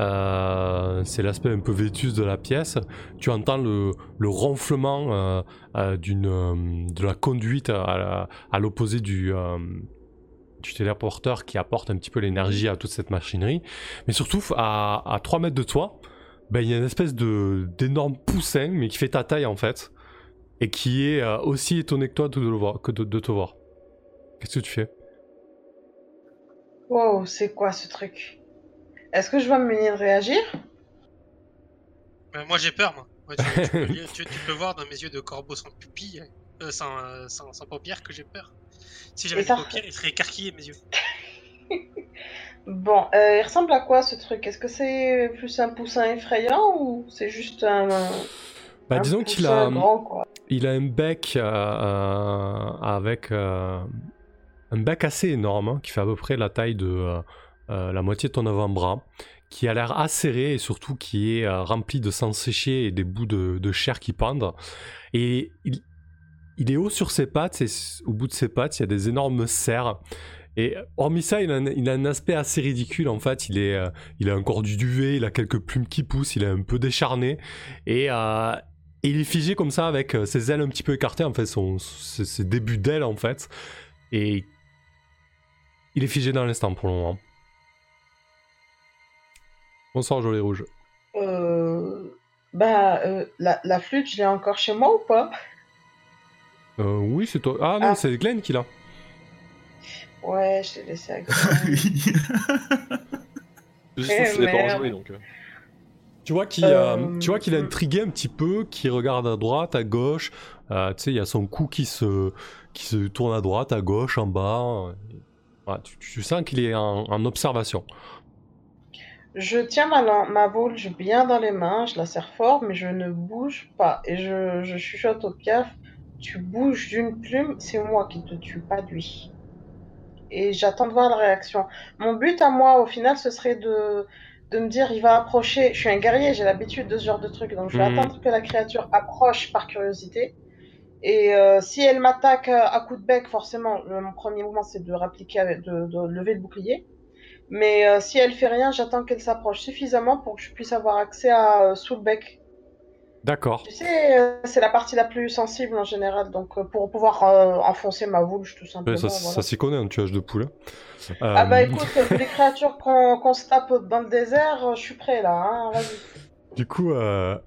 euh, c'est l'aspect un peu vétus de la pièce. Tu entends le, le ronflement euh, euh, d'une, euh, de la conduite à, l'opposé du, euh, du téléporteur qui apporte un petit peu l'énergie à toute cette machinerie. Mais surtout, à, à 3 mètres de toi, ben, il y a une espèce de, d'énorme poussin, mais qui fait ta taille en fait, et qui est euh, aussi étonné que toi de, le voir, que de, de te voir. Qu'est-ce que tu fais? Wow, c'est quoi ce truc? Est-ce que je vais me munir de réagir? Euh, Moi j'ai peur, moi. Tu, tu peux, [laughs] lire- tu- tu peux voir dans mes yeux de corbeau sans pupille, euh, sans, euh, sans, sans paupières, que j'ai peur. Si j'avais des paupières, ils seraient écarquillés mes yeux. [laughs] Bon, euh, il ressemble à quoi ce truc? Est-ce que c'est plus un poussin effrayant ou c'est juste un, bah, un Disons qu'il a, grand quoi? il a un bec euh, euh, avec euh, un bec assez énorme, hein, qui fait à peu près la taille de euh, euh, la moitié de ton avant-bras, qui a l'air acéré et surtout qui est euh, rempli de sang séché et des bouts de, de chair qui pendent. Et il, il est haut sur ses pattes, et au bout de ses pattes, il y a des énormes serres. Et hormis ça, il a un, un aspect assez ridicule en fait. Il, est, euh, il a encore du duvet, il a quelques plumes qui poussent, il est un peu décharné. Et, euh, il est figé comme ça avec euh, ses ailes un petit peu écartées, en fait, ses, débuts d'ailes en fait. Et il est figé dans l'instant pour le moment. Bonsoir, Jolie Rouge. Euh, bah, la flûte, je l'ai encore chez moi ou pas? Euh, oui, c'est toi. Ah non, Ah. c'est Glenn qui l'a. Ouais, je l'ai laissé [laughs] Eh, façon, je l'ai pas merde. rejoué donc. euh. Tu vois qu'il Euh, euh, tu vois qu'il a intrigué un petit peu, qu'il regarde à droite, à gauche. Euh, tu sais, il y a son cou qui se, qui se tourne à droite, à gauche, en bas. Ouais, tu, tu sens qu'il est en, en observation. Je tiens ma, ma boule bien dans les mains, je la serre fort, mais je ne bouge pas. Et je, je chuchote au piaf, tu bouges d'une plume, c'est moi qui te tue, pas lui. Et j'attends de voir la réaction. Mon but à moi, au final, ce serait de, de me dire, il va approcher. Je suis un guerrier, j'ai l'habitude de ce genre de truc, donc je vais Mhm. attendre que la créature approche par curiosité. Et euh, si elle m'attaque euh, à coup de bec, forcément, le- mon premier mouvement, c'est de de, de lever le bouclier. Mais euh, si elle fait rien, j'attends qu'elle s'approche suffisamment pour que je puisse avoir accès à euh, sous le bec. D'accord. Tu sais, euh, c'est la partie la plus sensible en général, donc euh, pour pouvoir euh, enfoncer ma vouche tout simplement. Ouais, ça voilà. ça s'y connaît, un tuage de poule. Euh, Ah bah écoute, les créatures qu'on se tape dans le désert, je suis prêt là, hein, vas-y. Du coup, euh,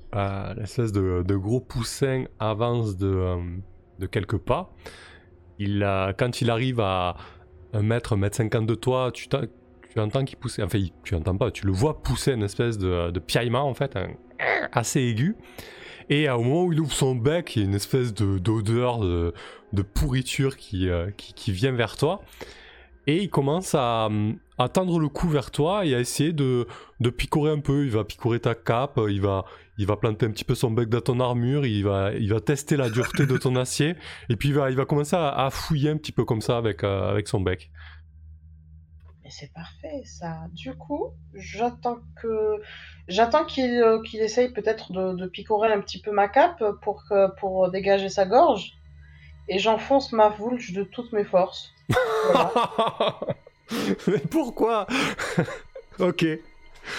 l'espèce de, de gros poussin avance de, de quelques pas. Il, quand il arrive à un mètre, un mètre cinquante de toi, tu, tu entends qu'il pousse. Enfin, tu entends pas, tu le vois pousser une espèce de, de piaillement en fait, un- assez aigu. Et au moment où il ouvre son bec, il y a une espèce de- d'odeur de, pourriture qui, euh, qui, vient vers toi. Et il commence à, tendre le cou vers toi et à essayer de, picorer un peu. Il va picorer ta cape, il va, planter un petit peu son bec dans ton armure, il va, tester la dureté de ton acier. Et puis il va, commencer à, fouiller un petit peu comme ça avec, euh, avec son bec. Mais c'est parfait ça. Du coup, j'attends que j'attends qu'il euh, qu'il essaye peut-être de, de picorer un petit peu ma cape pour que pour dégager sa gorge. Et j'enfonce ma vulge de toutes mes forces. Voilà. [laughs] Mais pourquoi? [laughs] Ok,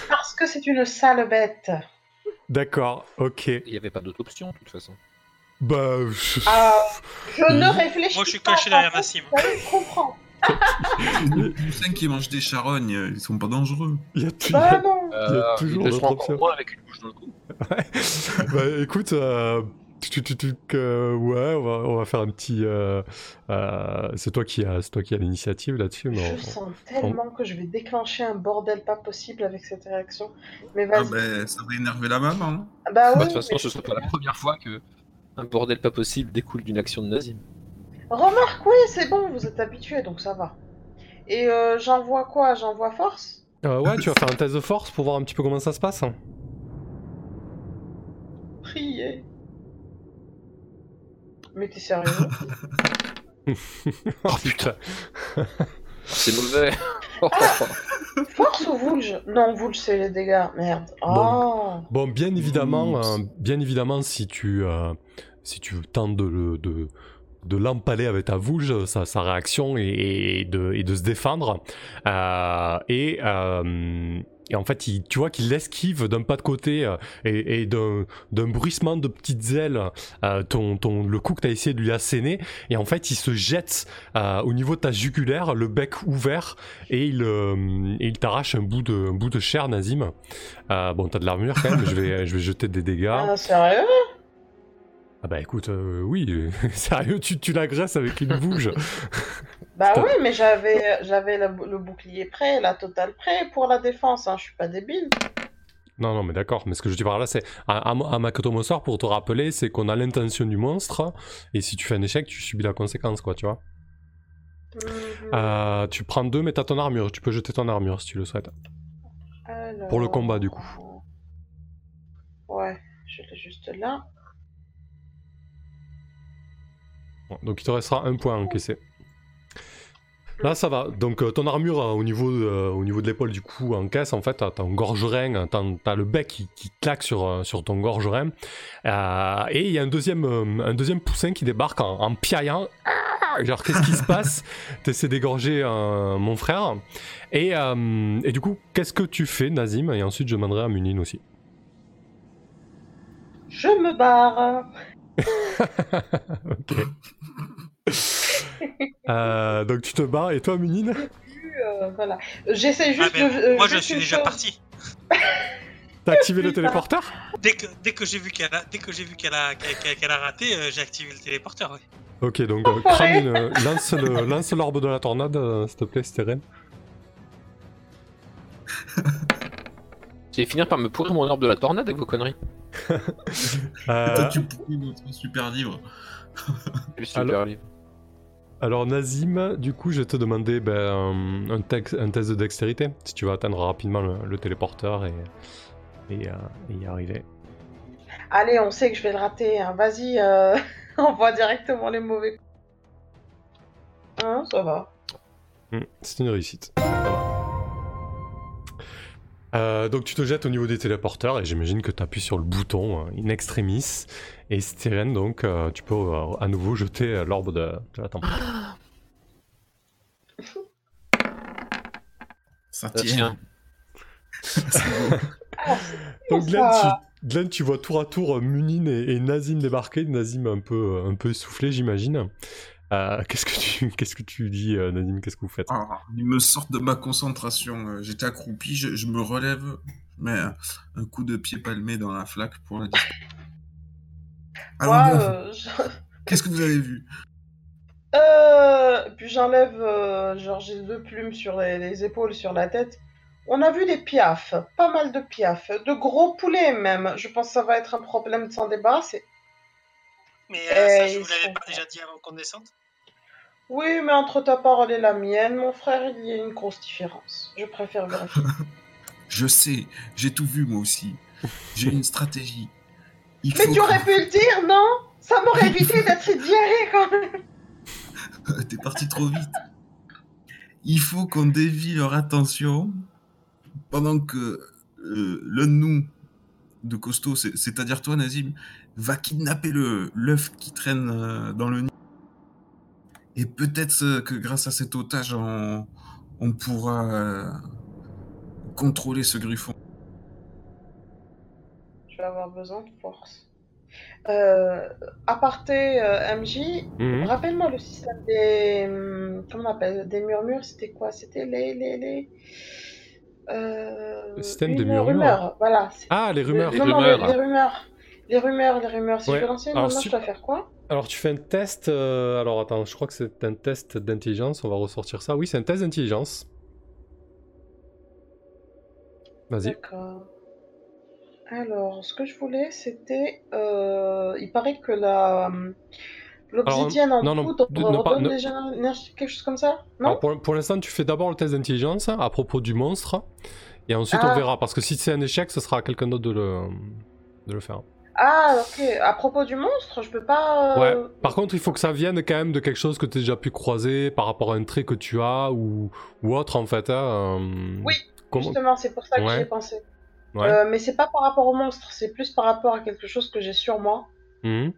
Parce que c'est une sale bête. d'accord, ok. Il n'y avait pas d'autre option de toute façon. Bah, je- Ah, je [laughs] ne réfléchis Moi, je suis pas, caché derrière Nassim. fous, Je comprends. Les poussins qui mangent des charognes, euh, ils sont pas dangereux. il y a, tu- Bah non. Il y a toujours encore moins avec une bouche dans le cou. bah écoute, euh, tu, tu, tu- que- ouais, on va, on va faire un petit. euh, euh, c'est toi qui as, c'est toi qui as l'initiative là-dessus, mais Je on- sens tellement que je vais déclencher un bordel pas possible avec cette réaction. Mais Ah ben, ça va énerver la maman. hein. Bah Bah, oui. de toute façon, mais- ce sera pas la première fois que un bordel pas possible découle d'une action de Nazim. Remarque, oui, c'est bon, vous êtes habitués, donc ça va. Et euh, j'envoie quoi? J'envoie force? Euh, ouais, tu vas faire un test de force pour voir un petit peu comment ça se passe. Prier. Mais t'es sérieux? [laughs] Oh putain. [laughs] C'est mauvais. Force ou Vulge Non, Vulge, c'est les dégâts. Merde. Oh Bon, bien évidemment, euh, bien évidemment, si tu, euh, si tu tentes de le, de, de l'empaler avec ta vouge, sa, sa réaction est de, est de se défendre. Euh, et, euh, et en fait, il- tu vois qu'il esquive d'un pas de côté euh, et, et d'un, bruissement de petites ailes ton, ton, le coup que tu as essayé de lui asséner. Et en fait, il se jette au niveau de ta jugulaire, le bec ouvert, et il, et il t'arrache un bout de, un bout de chair, Nazim. Bon, t'as de l'armure quand même, je vais, je vais jeter des dégâts. Ah, Sérieux? Ah bah écoute, euh, oui, [laughs] sérieux, tu, tu l'agresses avec une bouge. [laughs] Bah oui, mais j'avais j'avais le, le bouclier prêt, la totale prêt pour la défense, hein. je suis pas débile. non, non, mais d'accord, mais ce que je dis par là, c'est à, à, à pour te rappeler, c'est qu'on a l'intention du monstre, et si tu fais un échec, tu subis la conséquence, quoi, tu vois. Mhm. Euh, tu prends deux, mais t'as ton armure, tu peux jeter ton armure si tu le souhaites. Alors... pour le combat, du coup. Ouais, je l'ai juste là. Bon, donc il te restera un point à encaisser. Là, ça va. Donc, euh, ton armure euh, au niveau de, euh, au niveau de l'épaule, du coup, en caisse, en fait, t'as ton gorgerin, t'as t'as le bec qui, qui claque sur, sur ton gorgerin. Euh, et il y a un deuxième, euh, un deuxième poussin qui débarque en, en piaillant. Ah Genre, qu'est-ce qui se passe? [laughs] T'essaies d'égorger euh, mon frère. Et, euh, et du coup, qu'est-ce que tu fais, Nazim? Et ensuite, je demanderai à Munine aussi. Je me barre. Ok. Euh, donc, tu te bats. Et toi, Munine Euh, voilà. J'essaie Ah, juste de. euh, moi, je suis déjà chose. parti. T'as activé le téléporteur Dès que, dès que j'ai vu qu'elle a, dès que j'ai vu qu'elle a, qu'elle- a raté, euh, j'ai activé le téléporteur. Ouais. Ok, donc euh, crame une, lance, le, lance l'orbe de la tornade, euh, s'il te plaît, [laughs] J'ai finir par me pourrir mon orbe de la tornade avec vos conneries. [laughs] Euh, Toi, tu pourris notre super livre. Super Alors- livre. alors Nazim, du coup, je vais te demander ben, un, test de dextérité, si tu vas atteindre rapidement le, le téléporteur et, et, euh, et y arriver. Allez, on sait que je vais le rater. hein. Vas-y, euh... [laughs] envoie directement les mauvais. Hein, ça va. Hmm, c'est une réussite. Euh, donc tu te jettes au niveau des téléporteurs et j'imagine que tu appuies sur le bouton euh, in extremis et Steren donc euh, tu peux euh, à nouveau jeter euh, l'orbe de, de la tempête. [gasps] Ça tient. [laughs] Donc. Glenn tu, Glenn, tu vois tour à tour Munine et, et Nazim débarquer, Nazim un peu, un peu essoufflé j'imagine. Euh, qu'est-ce que tu [laughs] qu'est-ce que tu dis euh, Nazim Qu'est-ce que vous faites? Ah, ils me sortent de ma concentration. euh, J'étais accroupi, je, je me relève, je mets un, coup de pied palmé dans la flaque pour la. Alors, euh, je- [laughs] qu'est-ce que vous avez vu? Euh, puis j'enlève, euh, genre j'ai deux plumes sur les, les épaules, sur la tête. On a vu des piafs, pas mal de piafs, de gros poulets même. Je pense que ça va être un problème de s'en débarrasser. Mais euh, ça, je vous l'avais pas déjà dit avant qu'on descende. Oui, mais entre ta parole et la mienne, mon frère, il y a une grosse différence. Je préfère vérifier. [laughs] Je sais, j'ai tout vu moi aussi. J'ai une stratégie. Il mais faut tu aurais pu le dire, non? Ça m'aurait évité d'être [laughs] diarrhée quand même. [laughs] T'es parti trop vite. Il faut qu'on dévie leur attention pendant que euh, l'un de nous, de costaud, c'est- c'est-à-dire toi, Nazim, va kidnapper le l'œuf qui traîne euh, dans le nid. Et peut-être euh, que grâce à cet otage, on, on pourra euh, contrôler ce griffon. Je vais avoir besoin de force. Euh, aparté euh, MJ, Mhm. rappelle-moi le système des. hum, Comment on appelle Des murmures, c'était quoi? C'était les. les, les... Euh, Le système des murmures voilà. Ah, les rumeurs. Non, non, rumeurs. les, les rumeurs. Les rumeurs, les rumeurs. Si Ouais. je veux Alors, rumeur, si- je dois faire quoi? Alors tu fais un test. euh, alors attends, je crois que c'est un test d'intelligence. On va ressortir ça. Oui, c'est un test d'intelligence. Vas-y. D'accord. Alors, ce que je voulais, c'était. euh, il paraît que la. hum, L'obsidienne en non, non, poudre ne pas- redonne ne- déjà quelque chose comme ça? Non? Alors pour, pour l'instant, tu fais d'abord le test d'intelligence à propos du monstre. Et ensuite, on Ah. verra. Parce que si c'est un échec, ce sera à quelqu'un d'autre de le, de le faire. Ah, ok. À propos du monstre, je peux pas. Ouais. euh, Par contre, il faut que ça vienne quand même de quelque chose que tu as déjà pu croiser par rapport à un trait que tu as ou, ou autre en fait. hein, euh, Oui, comment- Justement, c'est pour ça que Ouais. j'y ai pensé. Ouais. Euh, mais c'est pas par rapport au monstre, c'est plus par rapport à quelque chose que j'ai sur moi. Mhm.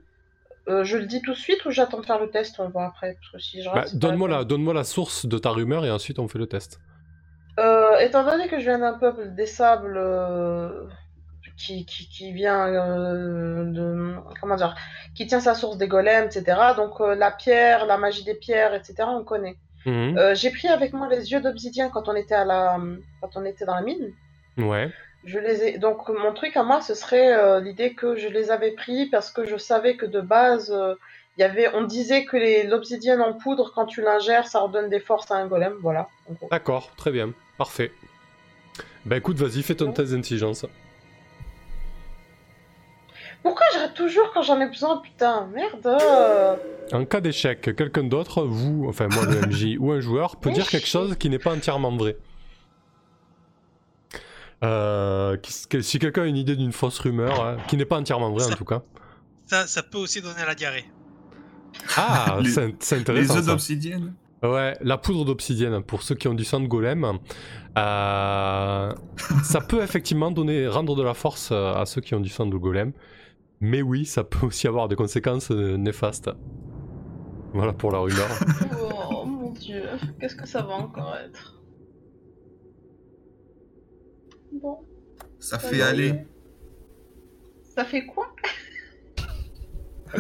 Euh, je le dis tout de suite ou j'attends de faire le test, on voit après. Parce que si je Bah, donne-moi la la, donne la source de ta rumeur et ensuite on fait le test. Euh, étant donné que je viens d'un peuple des sables qui, qui, qui vient euh, de. Comment dire Qui tient sa source des golems, etc. Donc euh, la pierre, la magie des pierres, etc. On connaît. Mhm. Euh, j'ai pris avec moi les yeux d'obsidien quand on était à la quand on était dans la mine. Ouais. Je les ai donc mon truc à moi ce serait l'idée que je les avais pris parce que je savais que de base y avait on disait que l'obsidienne en poudre quand tu l'ingères ça redonne des forces à un golem voilà. D'accord, très bien. Parfait. Bah écoute, vas-y, fais ton Ouais. test d'intelligence. Pourquoi je rate toujours quand j'en ai besoin putain merde. euh. En cas d'échec, quelqu'un d'autre, vous, enfin moi le MJ [laughs] ou un joueur, peut dire quelque chose qui n'est pas entièrement vrai. Euh, que- si quelqu'un a une idée d'une fausse rumeur, hein, qui n'est pas entièrement vraie en tout cas. Ça, ça peut aussi donner la diarrhée. Ah, [laughs] Les- c'est c'est Les intéressant œufs d'obsidienne Ouais, la poudre d'obsidienne, pour ceux qui ont du sang de golem, euh, ça peut effectivement donner, rendre de la force à ceux qui ont du sang de golem. Mais oui, ça peut aussi avoir des conséquences euh, néfastes. Voilà pour la rumeur. [laughs] Oh mon dieu, qu'est-ce que ça va encore être? Bon, Ça ça fait aller. aller. Ça fait quoi?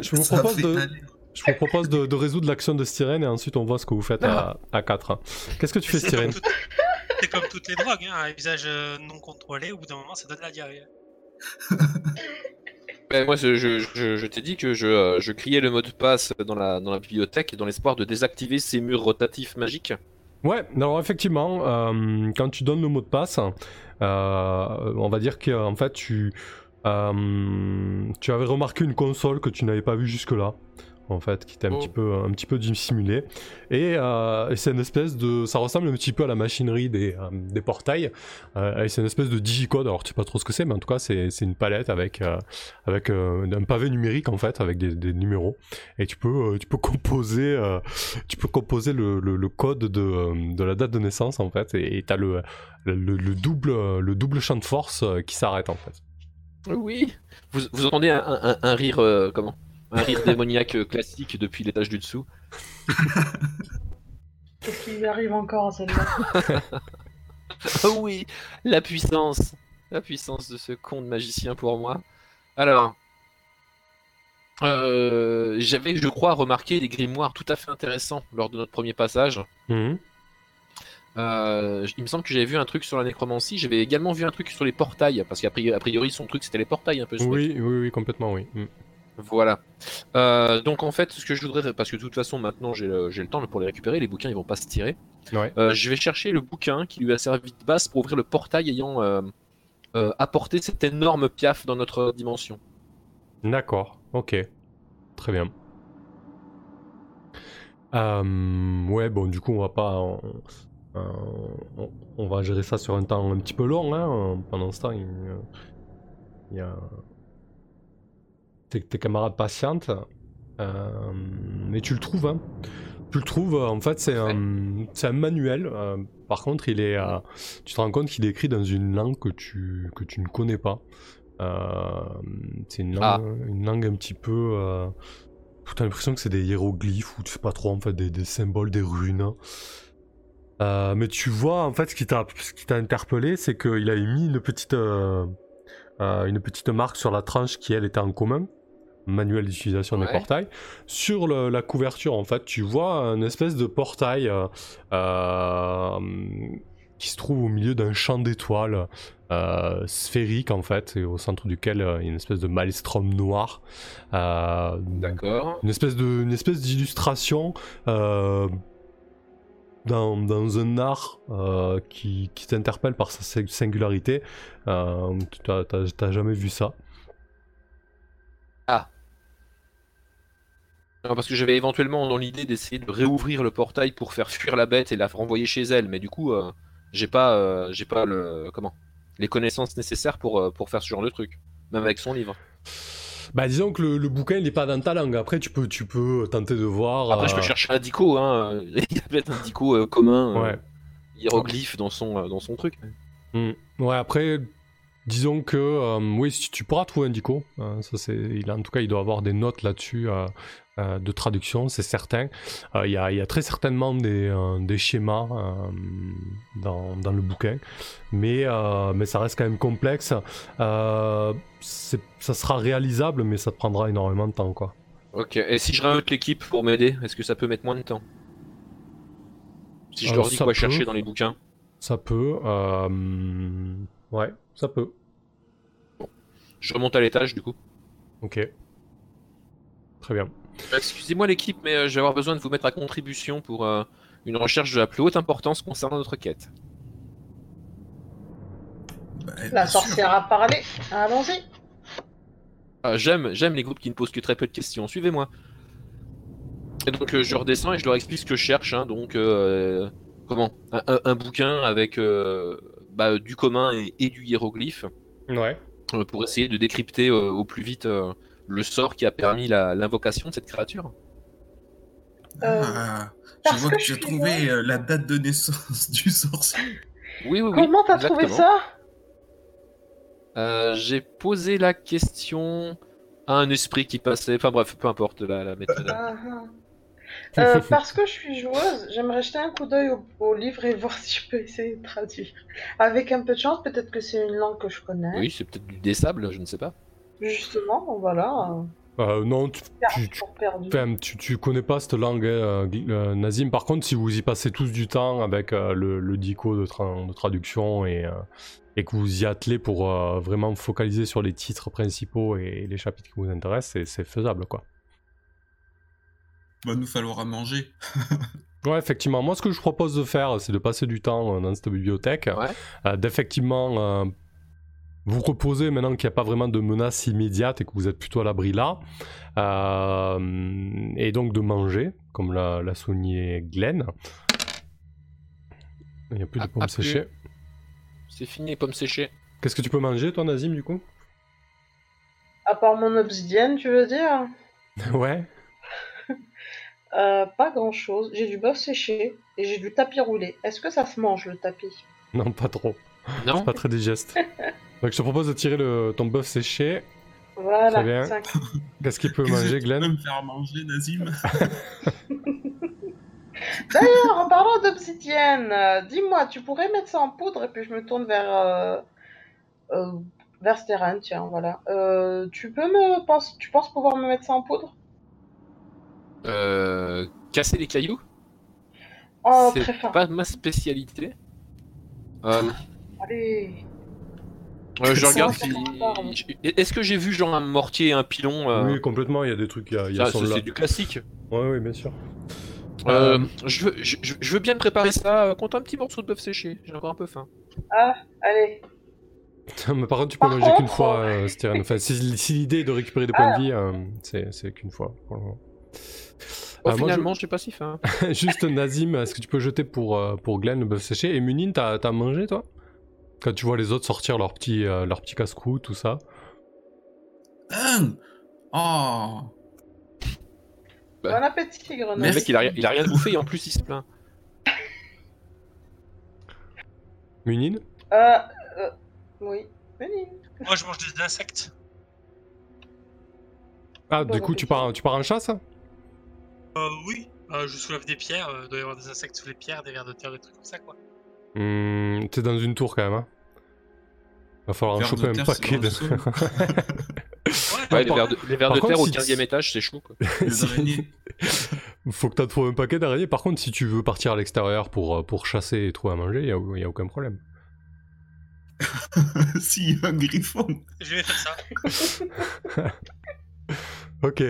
Je vous propose de, aller. je vous propose de, de résoudre l'action de Styrène et ensuite on voit ce que vous faites à, à 4. Qu'est-ce que tu fais C'est comme, Styrène tout- c'est comme toutes les drogues, hein, un usage euh, non contrôlé, au bout d'un moment, ça donne la diarrhée. [laughs] Ben, moi, je, je- t'ai dit que je, euh, criais le mot de passe dans la, bibliothèque dans l'espoir de désactiver ces murs rotatifs magiques. Ouais, alors effectivement, euh, quand tu donnes le mot de passe, euh, on va dire qu'en fait tu avais remarqué une console que tu n'avais pas vue jusque-là, en fait, qui était un Oh. petit peu, un petit peu dissimulée. Et, euh, et c'est une espèce de, ça ressemble un petit peu à la machinerie des, euh, des portails. Euh, et c'est une espèce de digicode. Alors tu sais pas trop ce que c'est, mais en tout cas c'est, une palette avec, avec un pavé numérique en fait, avec des, des numéros. Et tu peux, tu peux composer. tu peux composer le, le- le code de, de la date de naissance en fait et tu as le, le, le double, le double champ de force qui s'arrête en fait. Oui. Vous, vous entendez un, un- un rire, comment? Un rire démoniaque euh, classique depuis l'étage du dessous. [laughs] Qu'est-ce qui lui arrive encore à celle-là [laughs] Oh oui, la puissance. La puissance de ce con de magicien pour moi. Alors, euh, j'avais, je crois, remarqué des grimoires tout à fait intéressants lors de notre premier passage. Mhm. Euh, il me semble que j'avais vu un truc sur la nécromancie. J'avais également vu un truc sur les portails, parce qu'à priori, a priori, son truc c'était les portails un peu. Oui, oui, oui, complètement, oui. Mhm. Voilà. Euh, donc en fait, ce que je voudrais, parce que de toute façon maintenant j'ai le, temps pour les récupérer, les bouquins ils vont pas se tirer. Ouais. Euh, je vais chercher le bouquin qui lui a servi de base pour ouvrir le portail ayant euh, apporté cette énorme piaf dans notre dimension. D'accord, ok. Très bien. Ouais, bon, du coup, on va pas. on, on- on va gérer ça sur un temps un petit peu long. Hein. Pendant ce temps, il, il y a. Tes, tes camarades patientent. Euh, mais tu le trouves, hein. Tu le trouves, euh, en fait, c'est un, un manuel. euh, par contre, il est, tu te rends compte qu'il est écrit dans une langue que tu, que tu ne connais pas. C'est une langue, Ah. une langue un petit peu. T'as l'impression que c'est des hiéroglyphes ou tu sais pas trop en fait des, des symboles, des runes. Euh, mais tu vois en fait ce qui t'a ce qui t'a interpellé, c'est qu'il avait mis une petite euh, euh, une petite marque sur la tranche qui elle était en commun, manuel d'utilisation des Ouais. portails. Sur le- la couverture en fait, tu vois un espèce de portail euh, euh, qui se trouve au milieu d'un champ d'étoiles euh, sphérique en fait, et au centre duquel il y a une espèce de maelstrom noir. Euh, D'accord. une espèce de une espèce d'illustration dans, dans un art qui, qui t'interpelle par sa sing- singularité. T'as t'as jamais vu ça. Parce que j'avais éventuellement dans l'idée d'essayer de réouvrir le portail pour faire fuir la bête et la renvoyer chez elle, mais du coup, euh, j'ai pas, euh, j'ai pas le, comment, les connaissances nécessaires pour, euh, pour faire ce genre de truc, même avec son livre. Bah disons que le, le bouquin il est pas dans ta langue. Après tu peux tu peux tenter de voir. Après, je peux chercher un dico, hein. [laughs] Il y a peut-être un dico commun, Ouais. hiéroglyphe dans son, dans son truc. Mm. Ouais, après, disons que euh, oui, tu pourras trouver un dico. euh, ça c'est, il, en tout cas, il doit avoir des notes là-dessus euh, de traduction, c'est certain. Euh, Il y, a, il y a très certainement des, euh, des schémas euh, dans, dans le bouquin, mais, euh, mais ça reste quand même complexe. Euh, ça sera réalisable, mais ça te prendra énormément de temps, quoi. Ok, et si je rajoute l'équipe pour m'aider, est-ce que ça peut mettre moins de temps? Si je Euh, leur dis quoi peut. chercher dans les bouquins? Ça peut. euh, ouais, ça peut. Je remonte à l'étage du coup. Ok. Très bien. Excusez-moi l'équipe, mais euh, je vais avoir besoin de vous mettre à contribution pour euh, une recherche de la plus haute importance concernant notre quête. Bah, La sûr. sorcière a parlé. Allons-y. Ah, j'aime, j'aime les groupes qui ne posent que très peu de questions. Suivez-moi. Et donc euh, je redescends et je leur explique ce que je cherche. hein. donc euh, comment? Un, un- un bouquin avec euh, bah, du commun et, et du hiéroglyphe Ouais. euh, pour essayer de décrypter euh, au plus vite euh, le sort qui a permis l'invocation de cette créature. Euh, Ah, je vois que suis trouvé euh, la date de naissance [laughs] du sorcier. Oui, oui, oui. Comment t'as trouvé ça? Euh, J'ai posé la question à un esprit qui passait. Enfin bref, peu importe la, la méthode. Ah, ah. [laughs] Euh, Parce que je suis joueuse, j'aimerais jeter un coup d'œil au, au livre et [laughs] voir si je peux essayer de traduire. Avec un peu de chance, peut-être que c'est une langue que je connais. Oui, c'est peut-être du dessable, je ne sais pas. Justement, voilà. Euh, non, tu, tu, tu, connais pas cette langue, hein, euh, euh, Nazim. Par contre, si vous y passez tous du temps avec euh, le, le dico de, tra- de traduction et, euh, et que vous y attelez pour euh, vraiment focaliser sur les titres principaux et les chapitres qui vous intéressent, c'est- c'est faisable, quoi. Va nous falloir à manger. [laughs] Ouais, effectivement. Moi, ce que je propose de faire, c'est de passer du temps euh, dans cette bibliothèque, Ouais. euh, d'effectivement euh, vous reposer maintenant qu'il n'y a pas vraiment de menace immédiate et que vous êtes plutôt à l'abri là, Euh, et donc de manger, comme l'a, l'a souligné Glenn. Il n'y a plus de Ah, pommes ah, plus. séchées. C'est fini, les pommes séchées. Qu'est-ce que tu peux manger, toi, Nazim, du coup? À part mon obsidienne, tu veux dire? [laughs] Ouais. Euh, Pas grand chose. J'ai du bœuf séché et j'ai du tapis roulé. Est-ce que ça se mange le tapis? Non, pas trop. Non? C'est pas très digeste. [laughs] donc, je te propose de tirer le, ton bœuf séché. Très bien. Voilà. [laughs] Qu'est-ce qu'il peut manger, tu Glenn peux me faire manger, Nazim [laughs] [laughs] D'ailleurs, en parlant d'obsidienne, euh, dis-moi, tu pourrais mettre ça en poudre et puis je me tourne vers euh, euh, vers Steren, tiens, voilà. Euh, tu peux me penses, tu penses pouvoir me mettre ça en poudre? Euh, casser les cailloux? Oh, C'est pas ma spécialité. Euh, Allez. Euh, je regarde si. Est-ce que j'ai vu genre un mortier et un pilon euh, Oui, complètement. Il y a des trucs. Il y a, il y a ça, c'est du classique. Ouais, oui, bien sûr. Euh, je, veux, je, je- je veux bien me préparer ça contre un petit morceau de bœuf séché. J'ai encore un peu faim. Ah, allez. Mais par contre, tu peux Par manger qu'une fois, euh, Styrian. [laughs] Enfin, si, si l'idée est de récupérer des points de vie, euh, c'est c'est qu'une fois. pour le moment. Oh, Euh, moi, finalement, j'ai pas si faim. [laughs] Juste Nazim, est-ce que tu peux jeter pour, euh, pour Glenn le bœuf séché? Et Munin, t'as t'as mangé toi? Quand tu vois les autres sortir leur petit, euh, leur petit casse-cou, tout ça. Hein Oh Bah. Bon appétit, Le Grenouille. mec, il a, rien- il a rien bouffé et en plus, il se plaint. [laughs] Munin Euh, euh, oui. Venez. Moi, je mange des insectes. Ah, Bon du coup, tu pars, tu pars en chasse Euh, oui. Euh, je soulève des pierres. euh, il doit y avoir des insectes sous les pierres, des vers de terre, des trucs comme ça, quoi. Hmm, T'es dans une tour quand même. Hein. Va falloir en choper un paquet de. [laughs] Ouais, Ouais, les vers de, les vers par de contre, terre au si- 15 étage, c'est chaud quoi. Les [laughs] Si- araignées. [laughs] Faut que t'as trouvé un paquet d'araignées. Par contre, si tu veux partir à l'extérieur pour, euh, pour chasser et trouver à manger, y a, y a aucun problème. si, un griffon. je vais faire ça. Ok.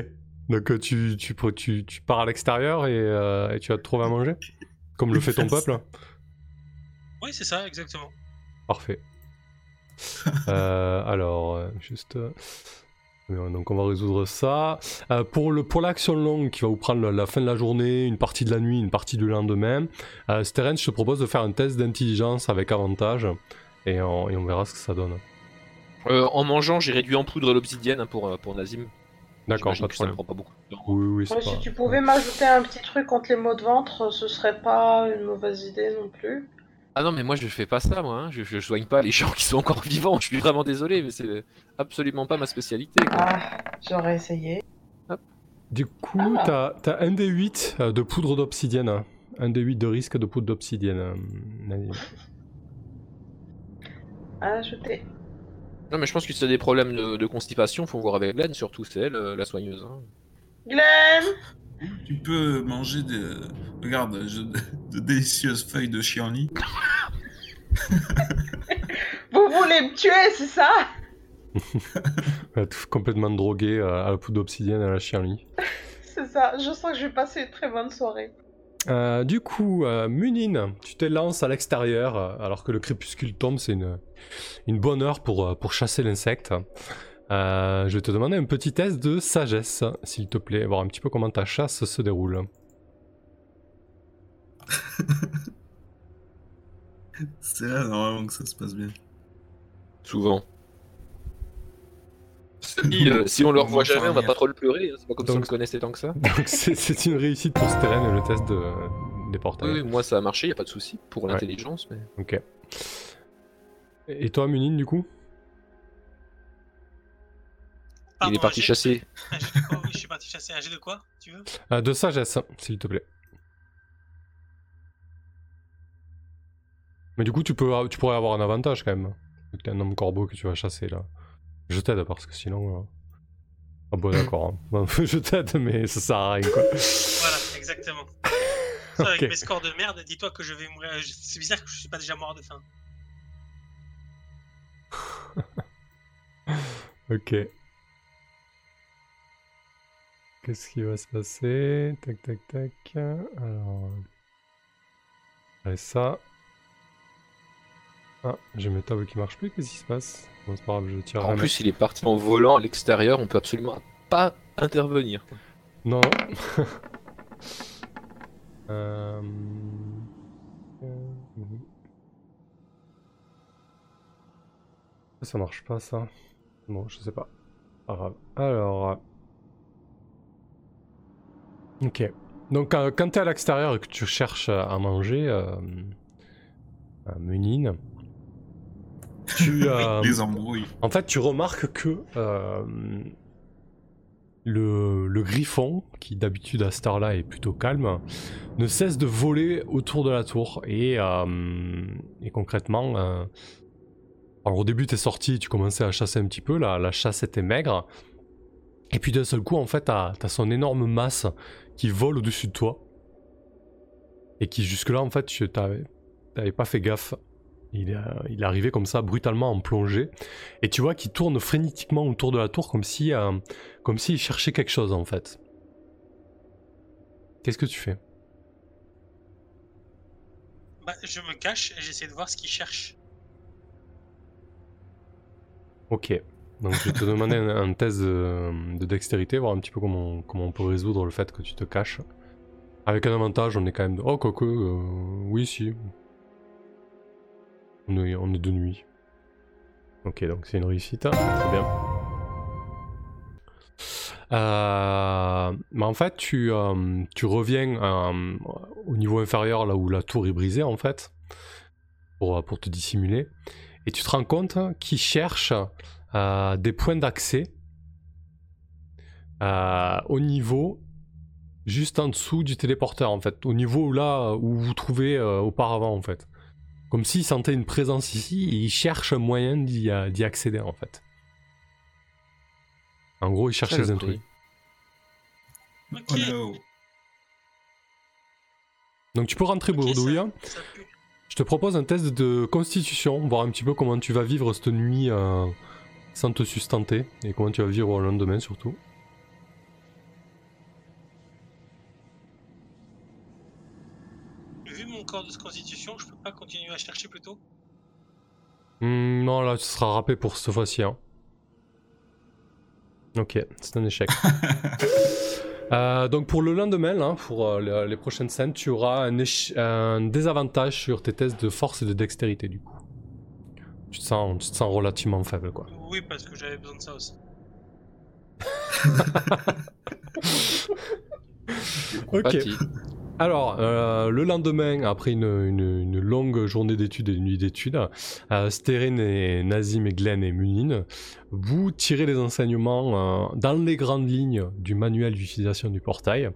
Donc euh, tu, tu, pr- tu, tu pars à l'extérieur et, euh, et tu vas te trouver à manger Comme le fait ton peuple Oui, c'est ça, exactement. Parfait. [laughs] Euh, alors, euh, juste... euh, Donc on va résoudre ça. Euh, pour le pour l'action longue qui va vous prendre la, la fin de la journée, une partie de la nuit, une partie du lendemain, euh, Steren, je te propose de faire un test d'intelligence avec avantage et on, et on verra ce que ça donne. Euh, en mangeant, j'ai réduit en poudre l'obsidienne hein, pour, euh, pour Nazim. D'accord, J'imagine pas de que ça ne problème. prend pas beaucoup de temps. Oui, oui, c'est Ouais, pas... Si tu pouvais m'ajouter un petit truc contre les maux de ventre, ce serait pas une mauvaise idée non plus. Ah non, mais moi je fais pas ça, moi. hein. Je, je soigne pas les [laughs] gens qui sont encore vivants. Je suis vraiment désolé, mais c'est absolument pas ma spécialité. quoi. Ah, j'aurais essayé. Du coup, Ah. t'as t'as un des 8 de poudre d'obsidienne. hein. Un des 8 de risque de poudre d'obsidienne. euh, ajouter. Non, mais je pense que si t'as des problèmes de, de constipation, faut voir avec Glenn, surtout c'est elle, euh, la soigneuse. hein. Glenn Tu peux manger des. Regarde, je- de délicieuses feuilles de chienlit. [laughs] Vous voulez me tuer, c'est ça? [laughs] Tout complètement drogué à la poudre d'obsidienne à la chienlit. [laughs] C'est ça. Je sens que je vais passer une très bonne soirée. Euh, du coup, euh, Munin, tu te lances à l'extérieur euh, alors que le crépuscule tombe. C'est une, une bonne heure pour, euh, pour chasser l'insecte. Euh, je vais te demander un petit test de sagesse, s'il te plaît, voir un petit peu comment ta chasse se déroule. [laughs] C'est là normalement que ça se passe bien. Souvent. Si, euh, [laughs] si on le revoit Bon, jamais, on va pas trop le pleurer. hein, C'est pas comme Donc- qu'on le connaissait tant que ça. Donc [laughs] c'est- une réussite pour Steren le test de, des portails. oui, moi ça a marché, y a pas de souci pour Ouais. l'intelligence. Mais... Ok. Et toi, Munine, du coup? Pardon, il est parti chasser. un jet de quoi Oui, je suis parti chasser. Un jet de quoi Tu veux? Ah, De sagesse, s'il te plaît. Mais du coup, tu, peux, tu pourrais avoir un avantage quand même. T'es un homme corbeau que tu vas chasser là. Je t'aide parce que sinon. euh, Ah bon, d'accord. hein. [laughs] je t'aide, mais ça sert à rien quoi. Voilà, exactement. Ça, Avec mes scores de merde, dis-toi que je vais mourir. C'est bizarre que je suis pas déjà mort de faim. [laughs] Ok. Qu'est-ce qui va se passer? Tac, tac, tac. Alors. Et ça. Ah, j'ai mes tables qui marchent plus, qu'est-ce qui se passe Bon, c'est pas grave, je tire En plus, il est parti en volant à l'extérieur, on peut absolument pas intervenir. Non. [laughs] Euh. Ça marche pas ça. Bon, je sais pas. Pas grave. Alors. euh, Ok. Donc euh, quand t'es à l'extérieur et que tu cherches à manger, euh... euh, Ménine, tu, euh, Les embrouilles. en fait, tu remarques que euh, le, le griffon, qui d'habitude à cette heure-là est plutôt calme, ne cesse de voler autour de la tour. Et, euh, et concrètement, alors au début, t'es sorti, tu commençais à chasser un petit peu, la, la chasse était maigre. Et puis d'un seul coup, en fait, t'as as son énorme masse qui vole au-dessus de toi. Et qui jusque-là, en fait, tu t'avais pas fait gaffe. Il est, euh, il est arrivé comme ça, brutalement en plongée. Et tu vois qu'il tourne frénétiquement autour de la tour comme si, euh, comme s'il cherchait quelque chose en fait. Qu'est-ce que tu fais? Bah, je me cache et j'essaie de voir ce qu'il cherche. Ok. Donc je vais te demander un, un test de, de dextérité, voir un petit peu comment, comment on peut résoudre le fait que tu te caches. Avec un avantage, on est quand même... Oh, quoique... euh, oui, si. On est, de nuit. Ok, donc c'est une réussite. hein, Très bien. Euh, mais en fait, tu, euh, reviens euh, au niveau inférieur, là où la tour est brisée, en fait, pour, te dissimuler. Et tu te rends compte qu'il cherche euh, des points d'accès au niveau juste en dessous du téléporteur en fait, au niveau là où vous trouvez auparavant en fait. Comme s'il sentait une présence ici et il cherche un moyen d'y euh, d'y accéder en fait. En gros, il cherche les intrus. Oh no. Donc tu peux rentrer Ok, Bourdouille. ça, ça pue. Je te propose un test de constitution, voir un petit peu comment tu vas vivre cette nuit euh, sans te sustenter et comment tu vas vivre le lendemain surtout. Mon corps de constitution, je peux pas continuer à chercher plus tôt. Hmm, non, là, tu seras râpé pour cette fois-ci. hein. Ok, c'est un échec. [laughs] Euh, donc pour le lendemain, là, pour euh, les, les prochaines scènes, tu auras un, désavantage sur tes tests de force et de dextérité du coup. Tu te sens, tu te sens relativement faible quoi. Oui, parce que j'avais besoin de ça aussi. [laughs] Ok. Alors, euh, le lendemain, après une, longue journée d'études et une nuit d'études, euh, et Nazim et Glenn et Munin, vous tirez les enseignements euh, dans les grandes lignes du manuel d'utilisation du portail.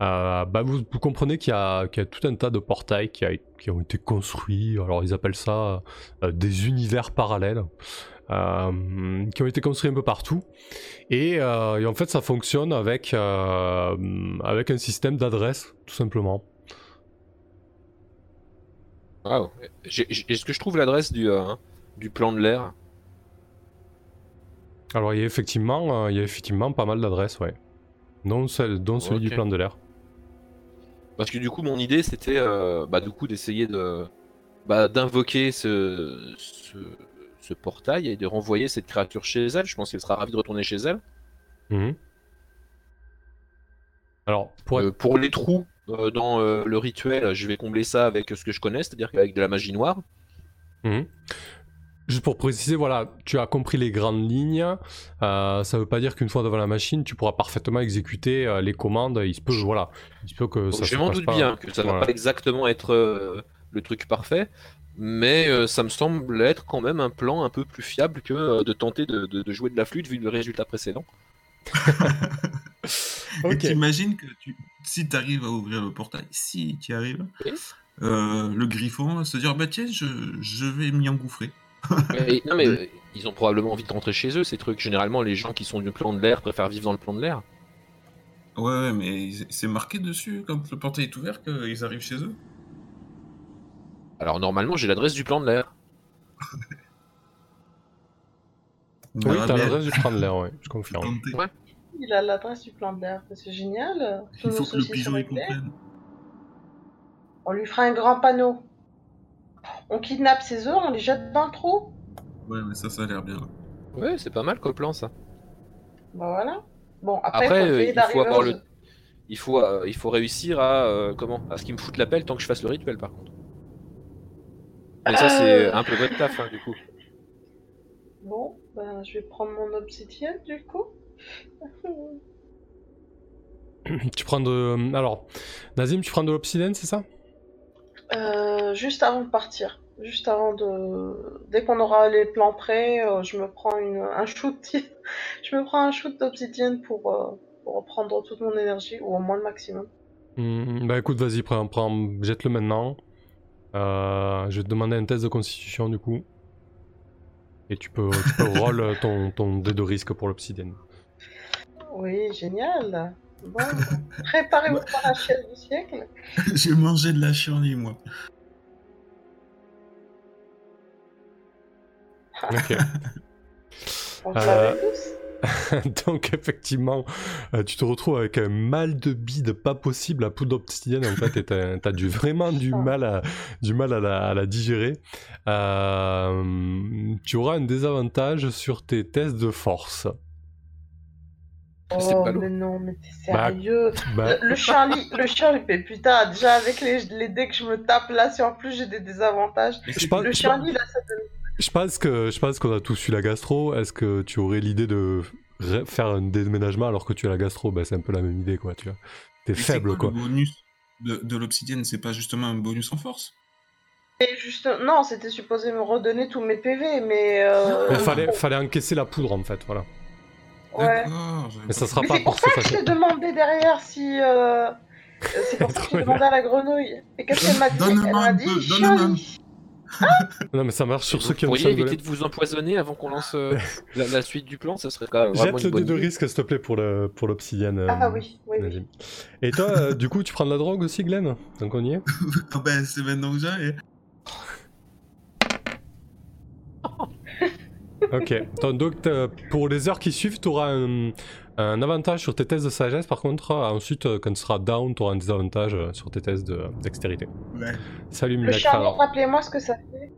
Euh, bah, vous, comprenez qu'il y, a- tout un tas de portails qui, ont été construits, alors ils appellent ça des univers parallèles. Euh, qui ont été construits un peu partout et, euh, et en fait ça fonctionne avec, euh, avec un système d'adresse tout simplement. Est-ce que je trouve l'adresse du, euh, du plan de l'air? Alors il y a effectivement, il y a effectivement pas mal d'adresses, ouais. Dont, celle, dont celui du plan de l'air. Parce que du coup, mon idée, c'était bah, du coup d'essayer de bah, d'invoquer ce, ce, ce portail et de renvoyer cette créature chez elle. Je pense qu'elle sera ravie de retourner chez elle. Mhm. Alors pour être Euh, pour les trous euh, dans euh, le rituel, je vais combler ça avec ce que je connais, c'est-à-dire qu'avec de la magie noire. Mhm. juste pour préciser, voilà, tu as compris les grandes lignes. Ça veut pas dire qu'une fois devant la machine, tu pourras parfaitement exécuter les commandes. Il se peut, voilà, il se peut que Donc, ça je m'en doute pas. bien que ça va Voilà. pas exactement être le truc parfait, mais euh, ça me semble être quand même un plan un peu plus fiable que euh, de tenter de, de- de jouer de la flûte vu le résultat précédent. [laughs] Et Ok. t'imagines que tu, si tu arrives à ouvrir le portail, si tu y arrives, euh, le griffon va se dire bah tiens, je, je vais m'y engouffrer. Et- [laughs] non mais ils ont probablement envie de rentrer chez eux ces trucs. Généralement les gens qui sont du plan de l'air préfèrent vivre dans le plan de l'air. Ouais, ouais, mais c'est marqué dessus quand le portail est ouvert qu'ils arrivent chez eux. Alors normalement j'ai l'adresse du plan de l'air. On [laughs] Oui, t'as bien. l'adresse du plan de l'air, ouais, je confirme. Ouais. Il a l'adresse du plan de l'air, c'est génial. Il faut que le pigeon y comprenne. On lui fera un grand panneau. On kidnappe ses œufs, on les jette dans le trou. Ouais, mais ça, ça a l'air bien. Ouais c'est pas mal comme plan ça. Bah voilà. Bon, après, Après, faut euh, il faut avoir le- œufs. Il faut, euh, il faut réussir à euh, comment à ce qu'ils me foutent la pelle tant que je fasse le rituel par contre. Mais ça c'est Euh. un peu votre taf hein, du coup. Bon, ben, je vais prendre mon obsidienne du coup. [coughs] tu prends de. Alors, Nazim, tu prends de l'obsidienne, c'est ça? Euh, juste avant de partir. Juste avant de. Dès qu'on aura les plans prêts, euh, je me prends une... un shoot. [laughs] je me prends un shoot d'obsidienne pour, euh, pour reprendre toute mon énergie, ou au moins le maximum. Hmm, Bah écoute, vas-y, prends, prends, jette-le maintenant. Euh, je vais te demander un test de constitution du coup. Et tu peux, tu peux roll ton, ton dé de risque pour l'obsidienne. Oui, génial. Bon, préparez-vous pour la chaise du siècle. [laughs] J'ai mangé de la chienlit, moi. Ok. [laughs] On Euh, tous. [laughs] Donc effectivement, euh, tu te retrouves avec un mal de bide pas possible à poudre d'obsidienne en fait, et t'as t'as du, [laughs] vraiment du mal à, du mal à la, à la digérer. Euh, tu auras un désavantage sur tes tests de force. Oh, mais non, mais t'es Bah, sérieux. Bah, Le, le Charlie, le Charlie, mais putain, déjà avec les, les dés que je me tape là, si en plus j'ai des désavantages. je pense, Le je, Charlie, là, ça donne. Je pense que je pense qu'on a tous eu la gastro. Est-ce que tu aurais l'idée de faire un déménagement alors que tu as la gastro? Bah, C'est un peu la même idée quoi, tu vois. T'es faible quoi. Le bonus de, de l'obsidienne, c'est pas justement un bonus en force? Et juste, non, c'était supposé me redonner tous mes PV, mais. Euh... Il fallait, fallait encaisser la poudre en fait, voilà. Ouais. Mais ça sera Mais pas c'est pour pour ça que je t'ai demandé derrière si. Euh... C'est pour [laughs] ça que j'ai demandé à la grenouille. Et qu'est-ce qu'elle m'a dit Donne-moi Elle m'a un un. [laughs] Non mais ça marche sur Vous ceux qui ont pourriez le éviter de vous empoisonner avant qu'on lance euh, [laughs] la, la suite du plan, ça serait quand même vraiment Jette une le dé de risque s'il te plaît pour le pour l'obsidienne. euh, Ah bah oui, oui. Et toi, euh, du coup, tu prends de la drogue aussi, Glenn? Donc on y est? [laughs] Ah ben, c'est maintenant que j'ai. Ok. Donc, pour les heures qui suivent, tu auras un, un avantage sur tes tests de sagesse. Par contre, euh, ensuite, euh, quand tu seras down, tu auras un désavantage euh, sur tes tests de dextérité. Ouais. Salut, Le Alors, rappelez-moi ce que ça fait.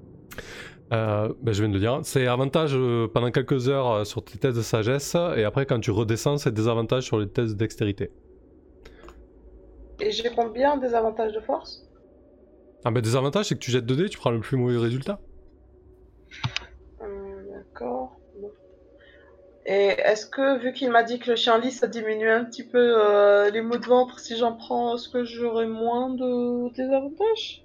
euh, ben, je viens de le dire. C'est avantage pendant quelques heures sur tes tests de sagesse. Et après, quand tu redescends, c'est désavantage sur les tests de dextérité. Et j'ai combien des avantages de force? Ah, ben, désavantage, c'est que tu jettes 2 dés, tu prends le plus mauvais résultat. Hum, D'accord. Et est-ce que, vu qu'il m'a dit que le chien lit, ça diminue un petit peu euh, les maux de ventre, si j'en prends, est-ce que j'aurai moins de désavantages?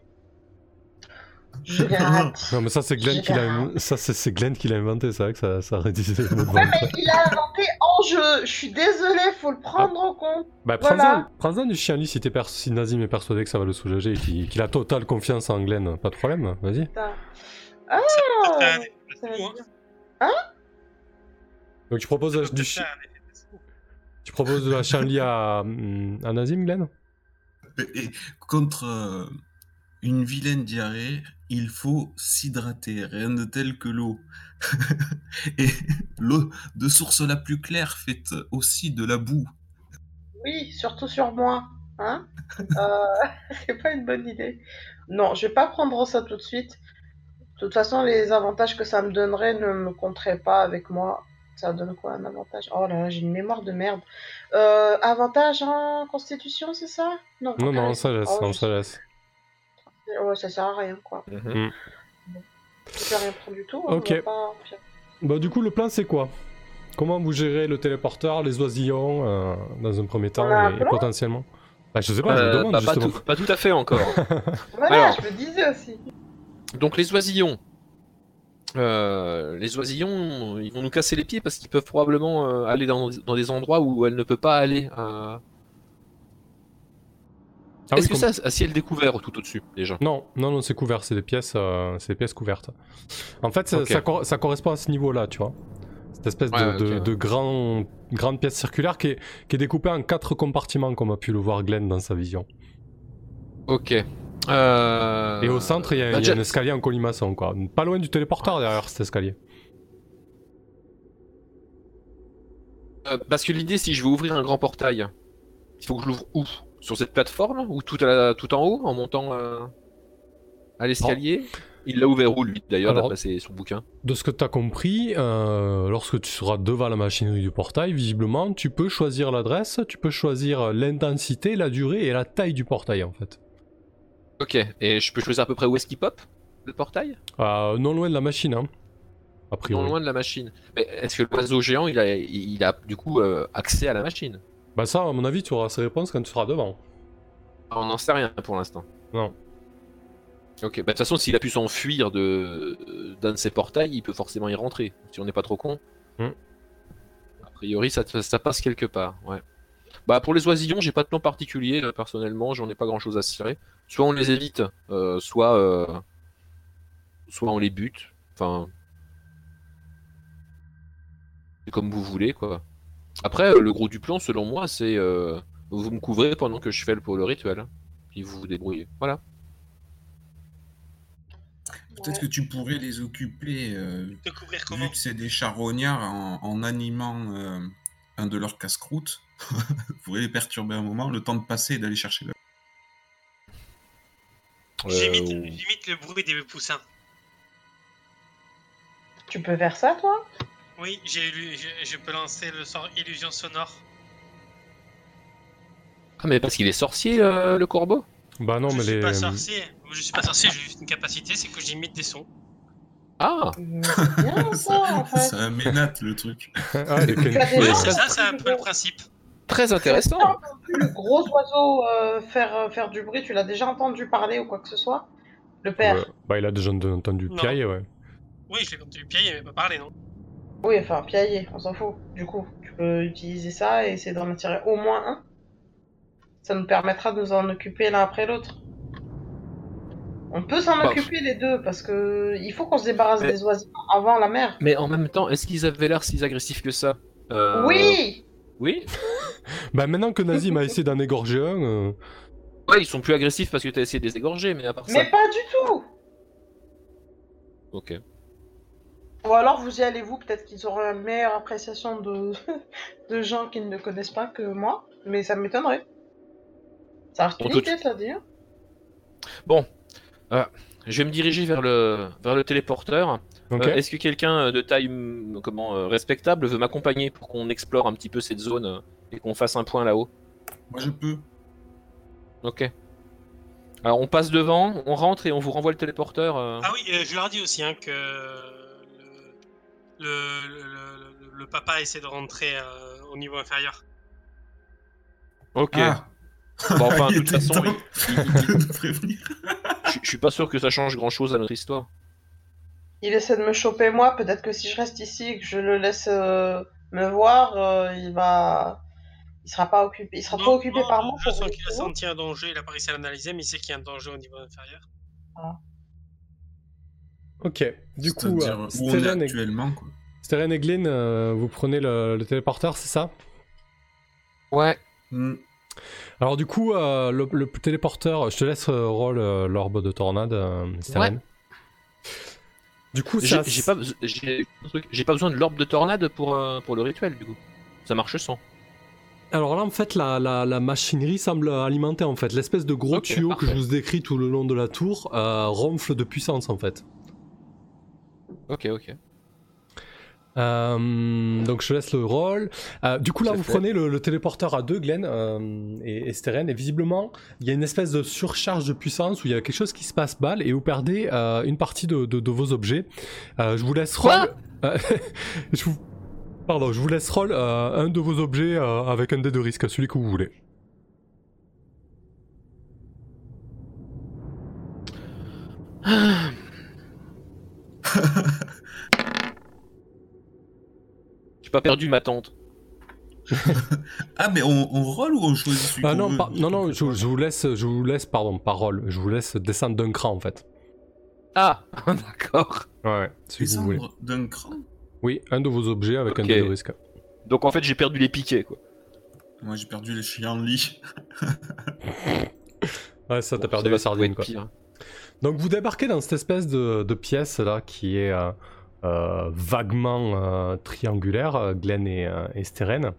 Je. [laughs] Non, mais ça, c'est Glenn qui l'a ça, c'est, Glenn qui l'a inventé. C'est vrai que ça, ça réduit les mots de Ouais, ventre. mais il a inventé en jeu. Je suis désolée, faut le prendre en compte. Bah, prends-en, Voilà. prends-en du chien lit si, pers- si Nazim est persuadé que ça va le soulager et qu'il, a totale confiance en Glenn. Pas de problème, vas-y. Putain. Ah, Ça ça placebo, hein? Donc tu proposes du chi- tu proposes de la chien lit à, à Nazim, Glenn? Et, et contre euh, une vilaine diarrhée, il faut s'hydrater, rien de tel que l'eau. [laughs] et l'eau de source la plus claire fait aussi de la boue. Oui, surtout sur moi. Hein Euh, [laughs] C'est pas une bonne idée. Non, je vais pas prendre ça tout de suite. De toute façon, les avantages que ça me donnerait ne me compteraient pas avec moi. Ça donne quoi un avantage? Oh là là, j'ai une mémoire de merde. Euh, avantage en constitution, c'est ça? Non, Non, non, en sagesse, Oh, en je- sagesse. Ouais, ça sert à rien, quoi. Mhm. Je vais rien prendre du tout. hein, Ok. pas- Bah, du coup, le plan, c'est quoi? Comment vous gérez le téléporteur, les oisillons, euh, dans un premier temps, et, potentiellement? Bah, je sais pas, je Euh, me demande bah, pas, tout, pas tout à fait encore. [laughs] Voilà, Alors. je le disais aussi. Donc les oisillons. Euh, les oisillons, ils vont nous casser les pieds parce qu'ils peuvent probablement euh, aller dans, dans des endroits où elle ne peut pas aller. euh. Ah oui, Est-ce que comme- ça, à ciel découvert tout au-dessus déjà? Non, non, non, c'est couvert, c'est des pièces, c'est des pièces couvertes. En fait, ça, correspond à ce niveau-là, tu vois. Cette espèce de, Ouais, de- ok. de grand, grande pièce circulaire qui est, qui est découpée en quatre compartiments, comme a pu le voir Glenn dans sa vision. Ok. Euh, Et au centre, il y a, bah, il y a un escalier en colimaçon, quoi. Pas loin du téléporteur derrière cet escalier. euh, parce que l'idée, si je veux ouvrir un grand portail, il faut que je l'ouvre où? Sur cette plateforme Ou tout, à la- tout en haut, en montant euh, à l'escalier? Il l'a ouvert où, lui, d'ailleurs, d'après son bouquin? De ce que tu as compris, lorsque tu seras devant la machinerie du portail, visiblement, tu peux choisir l'adresse, tu peux choisir l'intensité, la durée et la taille du portail, en fait. Ok, et je peux choisir à peu près où est-ce qu'il pop Le portail? Euh, non loin de la machine, hein. A priori. Non loin de la machine. Mais est-ce que l'oiseau géant, il a, il a du coup euh, accès à la machine? Bah ça, à mon avis, tu auras ces réponses quand tu seras devant. On n'en sait rien pour l'instant. Non. Ok, bah de toute façon, s'il a pu s'enfuir de d'un de ces portails, il peut forcément y rentrer. Si on n'est pas trop con. Hmm. A priori, ça, ça passe quelque part. Ouais. Bah pour les oisillons, j'ai pas de plan particulier là, personnellement. J'en ai pas grand chose à cirer. Soit on les évite, euh, soit euh, soit on les bute. Enfin, c'est comme vous voulez quoi. Après, euh, le gros du plan, selon moi, c'est euh, vous me couvrez pendant que je fais le pour le rituel. hein. Puis vous vous débrouillez. Voilà. Peut-être que tu pourrais les occuper, euh, De couvrir comment? vu que c'est des charognards, en, en animant euh, un de leurs casse-croûtes. Vous pourrez les perturber un moment, le temps de passer et d'aller chercher le... J'imite Euh, j'imite le bruit des poussins. Tu peux faire ça, toi? Oui, j'ai lu, je, je peux lancer le sort illusion sonore. Ah, mais parce qu'il est sorcier, euh, le corbeau? Bah non, je mais suis les. pas sorcier. Je suis pas sorcier, j'ai juste une capacité, c'est que j'imite des sons. Ah C'est bien ça, en [laughs] fait. C'est un ménate, le truc. ah, les Oui, euh, c'est ça, c'est un peu le principe. Très intéressant Le gros oiseau euh, faire, euh, faire du bruit, tu l'as déjà entendu parler ou quoi que ce soit? Le père ouais. Bah il a déjà entendu piailler, ouais. Oui, je l'ai entendu pied, mais pas parler, non Oui, enfin, piailler, on s'en fout. Du coup, tu peux utiliser ça et essayer d'en attirer au moins un. Ça nous permettra de nous en occuper l'un après l'autre. On peut s'en Bah, occuper les deux parce que il faut qu'on se débarrasse Mais- des oiseaux avant la mer. Mais en même temps, est-ce qu'ils avaient l'air si agressifs que ça? Euh, Oui Oui [laughs] Bah maintenant que Nazim a essayé d'en égorger un, euh, Ouais, ils sont plus agressifs parce que t'as essayé de les égorger, mais à part ça... Mais pas du tout Ok. Ou alors vous y allez vous, peut-être qu'ils auront une meilleure appréciation de, [laughs] de gens qui ne connaissent pas que moi, mais ça m'étonnerait. Ça reste une idée, ça dit. hein. Je vais me diriger vers le, vers le téléporteur. Euh, Est-ce que quelqu'un de taille hum, comment, euh, respectable veut m'accompagner pour qu'on explore un petit peu cette zone euh, et qu'on fasse un point là-haut? Moi, je peux. Ok. Alors on passe devant, on rentre et on vous renvoie le téléporteur. euh. Ah oui, euh, je leur dis aussi hein, que le, le, le, le- le papa essaie de rentrer euh, au niveau inférieur. Ok. Ah Bon, enfin, de [laughs] toute façon, [laughs] je je suis pas sûr que ça change grand-chose à notre histoire. Il essaie de me choper moi, peut-être que si je reste ici et que je le laisse euh, me voir, euh, il va... Il sera pas occupé, il sera Non, trop occupé non, par moi. Je sens qu'il a senti un danger, il a pas réussi à l'analyser, mais il sait qu'il y a un danger au niveau inférieur. Ok. Du coup, euh, où on est actuellement, quoi. Et Glyn, euh, vous prenez le, le téléporteur, c'est ça? Ouais. Hmm. Alors du coup, euh, le, le téléporteur, je te laisse euh, rôle euh, l'orbe de tornade, euh, Steren. Du coup, J'ai ça... j'ai pas, j'ai pas besoin de l'orbe de tornade pour, euh, pour le rituel du coup. Ça marche sans. Alors là, en fait, la, la- la machinerie semble alimenter, en fait. L'espèce de gros Ok, tuyau que je vous décris tout le long de la tour euh, ronfle de puissance, en fait. Ok, ok. Euh, donc je laisse le rôle. Euh, du coup là vous fait. prenez le, le téléporteur à deux, Glenn euh, et, et Steren, et visiblement il y a une espèce de surcharge de puissance où il y a quelque chose qui se passe mal et vous perdez euh, une partie de, de- de vos objets. Euh, je vous laisse roll. [laughs] Je vous... Pardon, je vous laisse roll euh, un de vos objets euh, avec un dé de risque, celui que vous voulez. [laughs] [laughs] J'ai pas perdu ma tante. [laughs] Ah, mais on, on roll ou on choisit celui Ah non, non, non, je, je vous laisse, je vous laisse, pardon, par roll, je vous laisse descendre d'un cran en fait. Ah, [laughs] d'accord. Ouais, celui que vous voulez. Descendre d'un cran Oui, un de vos objets avec un dé de risque. Donc en fait, j'ai perdu les piquets, quoi. Moi, j'ai perdu les chiens en lit. [laughs] Ouais, ça t'as perdu ça la sardine quoi. pire. Donc vous débarquez dans cette espèce de, de pièce là qui est euh, vaguement euh, triangulaire, euh, Glenn et, euh, et Steren.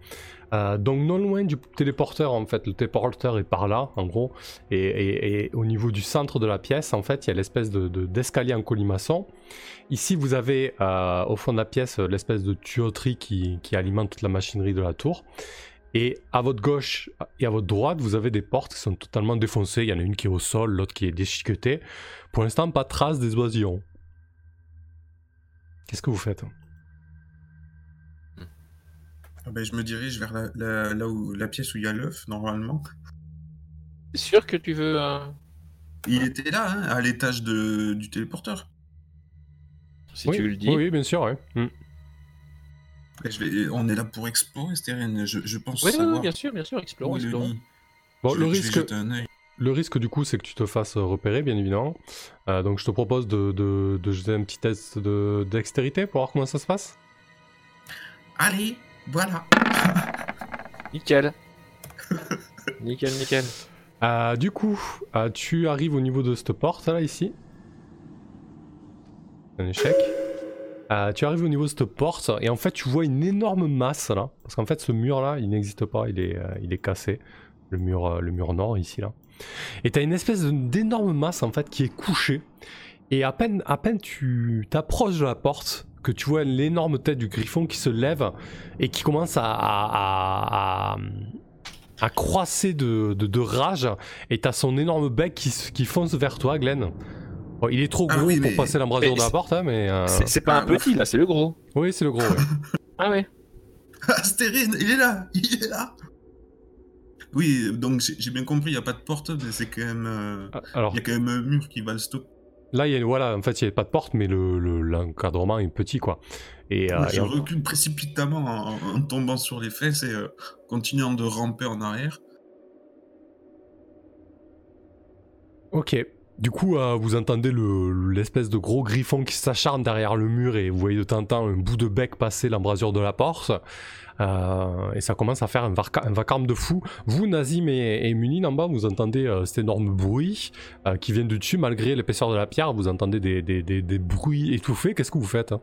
Euh, donc non loin du téléporteur en fait, le téléporteur est par là en gros, et, au niveau du centre de la pièce en fait il y a l'espèce de, de- d'escalier en colimaçon. Ici vous avez euh, au fond de la pièce euh, l'espèce de tuyauterie qui, qui alimente toute la machinerie de la tour. Et à votre gauche et à votre droite, vous avez des portes qui sont totalement défoncées. Il y en a une qui est au sol, l'autre qui est déchiquetée. Pour l'instant, pas de trace des oisillons. Qu'est-ce que vous faites Ah ben, je me dirige vers la, la- là où, la pièce où il y a l'œuf, normalement. T'es sûr que tu veux un... Il était là, hein, à l'étage de- du téléporteur. Si oui, tu le dis. Oui, bien sûr, ouais. Mm. Et je vais, on est là pour explorer, Steren. Je, je pense Oui, oui, savoir oui, bien sûr, bien sûr, explorons, explorons. Bon, Je le risque, jeter un œil. Le risque du coup, c'est que tu te fasses repérer, bien évidemment. Euh, donc je te propose de, de, de jeter un petit test de dextérité pour voir comment ça se passe. Allez, voilà. [laughs] Nickel. [laughs] nickel, nickel. Euh, du coup, euh, tu arrives au niveau de cette porte là, ici. Un échec. Euh, tu arrives au niveau de cette porte et en fait tu vois une énorme masse là. Parce qu'en fait ce mur là il n'existe pas, il est, euh, il est cassé. Le mur, euh, le mur nord ici là. Et t'as une espèce d'énorme masse en fait qui est couchée. Et à peine, à peine tu t'approches de la porte que tu vois l'énorme tête du griffon qui se lève et qui commence à, à, à, à- à croisser de, de, de rage et t'as son énorme bec qui, qui fonce vers toi, Glenn. Bon, il est trop Ah gros oui, pour mais- passer l'embrasure de la porte, hein, mais. euh, C'est pas un Ah, petit, là, c'est le gros. Oui, c'est le gros. ouais. Ah ouais. [laughs] Ah, Steren, il est là, il est là. Oui, donc j'ai bien compris, il n'y a pas de porte, mais c'est quand même. euh, Ah, Alors Il y a quand même un mur qui va le stopper. là, il y a, voilà, en fait, il n'y a pas de porte, mais le- le- l'encadrement est petit, quoi. Et, euh, et je recule précipitamment en, en tombant sur les fesses et euh, continuant de ramper en arrière. Ok. Du coup, euh, vous entendez le- l'espèce de gros griffon qui s'acharne derrière le mur et vous voyez de temps en temps un bout de bec passer l'embrasure de la porte. Euh, et ça commence à faire un, vacarme de fou. Vous, Nazim et, et Munin, en bas, vous entendez euh, cet énorme bruit euh, qui vient du dessus, malgré l'épaisseur de la pierre, vous entendez des, des- des- des bruits étouffés. Qu'est-ce que vous faites hein?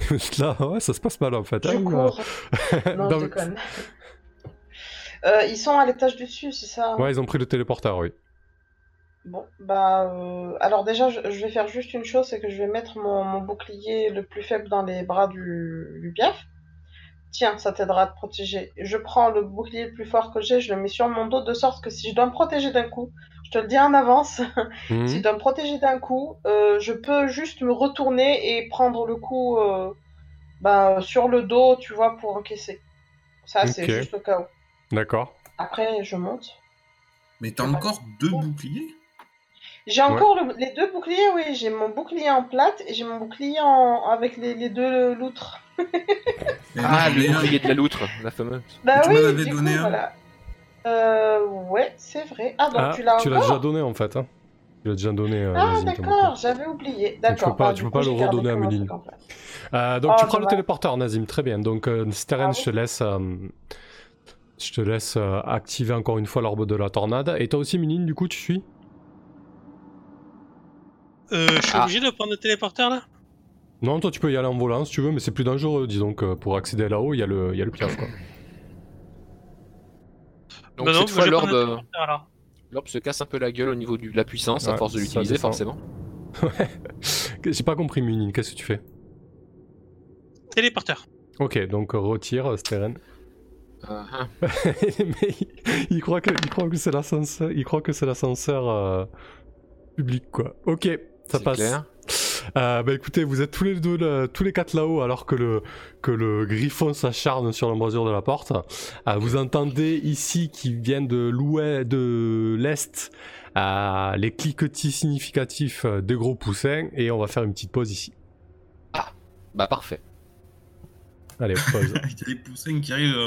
[laughs] Là, ouais, ça se passe mal en fait. Je hein, cours. [laughs] Non, je déconne. Ils sont à l'étage du dessus, c'est ça? Ouais, ils ont pris le téléporteur, oui. Bon, bah. euh, Alors, déjà, je, je vais faire juste une chose c'est que je vais mettre mon, mon bouclier le plus faible dans les bras du, du. Tiens, ça t'aidera à te protéger. Je prends le bouclier le plus fort que j'ai, je le mets sur mon dos de sorte que si je dois me protéger d'un coup, je te le dis en avance, [laughs] Mhm. si je dois me protéger d'un coup, euh, je peux juste me retourner et prendre le coup euh, bah, sur le dos, tu vois, pour encaisser. Ça, c'est juste au cas où. D'accord. Après, je monte. Mais t'as encore deux boucliers? J'ai encore le- les deux boucliers, oui. J'ai mon bouclier en plate et j'ai mon bouclier en... avec les, les deux loutres. Ah, j'en le bouclier de la loutre, la fameuse. Bah tu oui, m'en avais du donné coup, un. voilà. Euh, ouais, c'est vrai. Ah, donc Ah, tu l'as tu l'as déjà donné en fait. hein. Tu l'as déjà donné. euh, Ah, d'accord, j'avais oublié. D'accord. peux pas- bah, tu peux coup, pas le redonner à en. Euh, donc Oh, tu prends le dommage. téléporteur, Nazim, très bien. Donc euh, Steren, Ah je te laisse, euh, je te laisse euh, activer encore une fois l'orbe de la tornade. Et toi aussi, Minine, du coup, tu suis? Euh, je suis Ah. obligé de prendre le téléporteur là? Non, toi tu peux y aller en volant si tu veux, mais c'est plus dangereux, disons que pour accéder là-haut, il y a le, il y a le piaf quoi. Donc Bah cette fois, l'orbe euh, se casse un peu la gueule au niveau de la puissance à Ouais, force de l'utiliser, forcément. [laughs] J'ai pas compris, Minine, qu'est-ce que tu fais? Téléporteur. Ok, donc retire, Steren. Ah, ah. [laughs] Mais il, il croit que, il croit que c'est l'ascenseur, il croit que c'est l'ascenseur euh, public quoi. Ok, ça C'est passe. clair. Euh, bah écoutez, vous êtes tous les deux, là- tous les quatre là-haut, alors que le que le griffon s'acharne sur l'embrasure de la porte. Euh, vous entendez ici qui vient de l'ouest, de l'est, euh, les cliquetis significatifs euh, des gros poussins, et on va faire une petite pause ici. Bah parfait. Allez, pause. [laughs] Il y a les poussins qui arrivent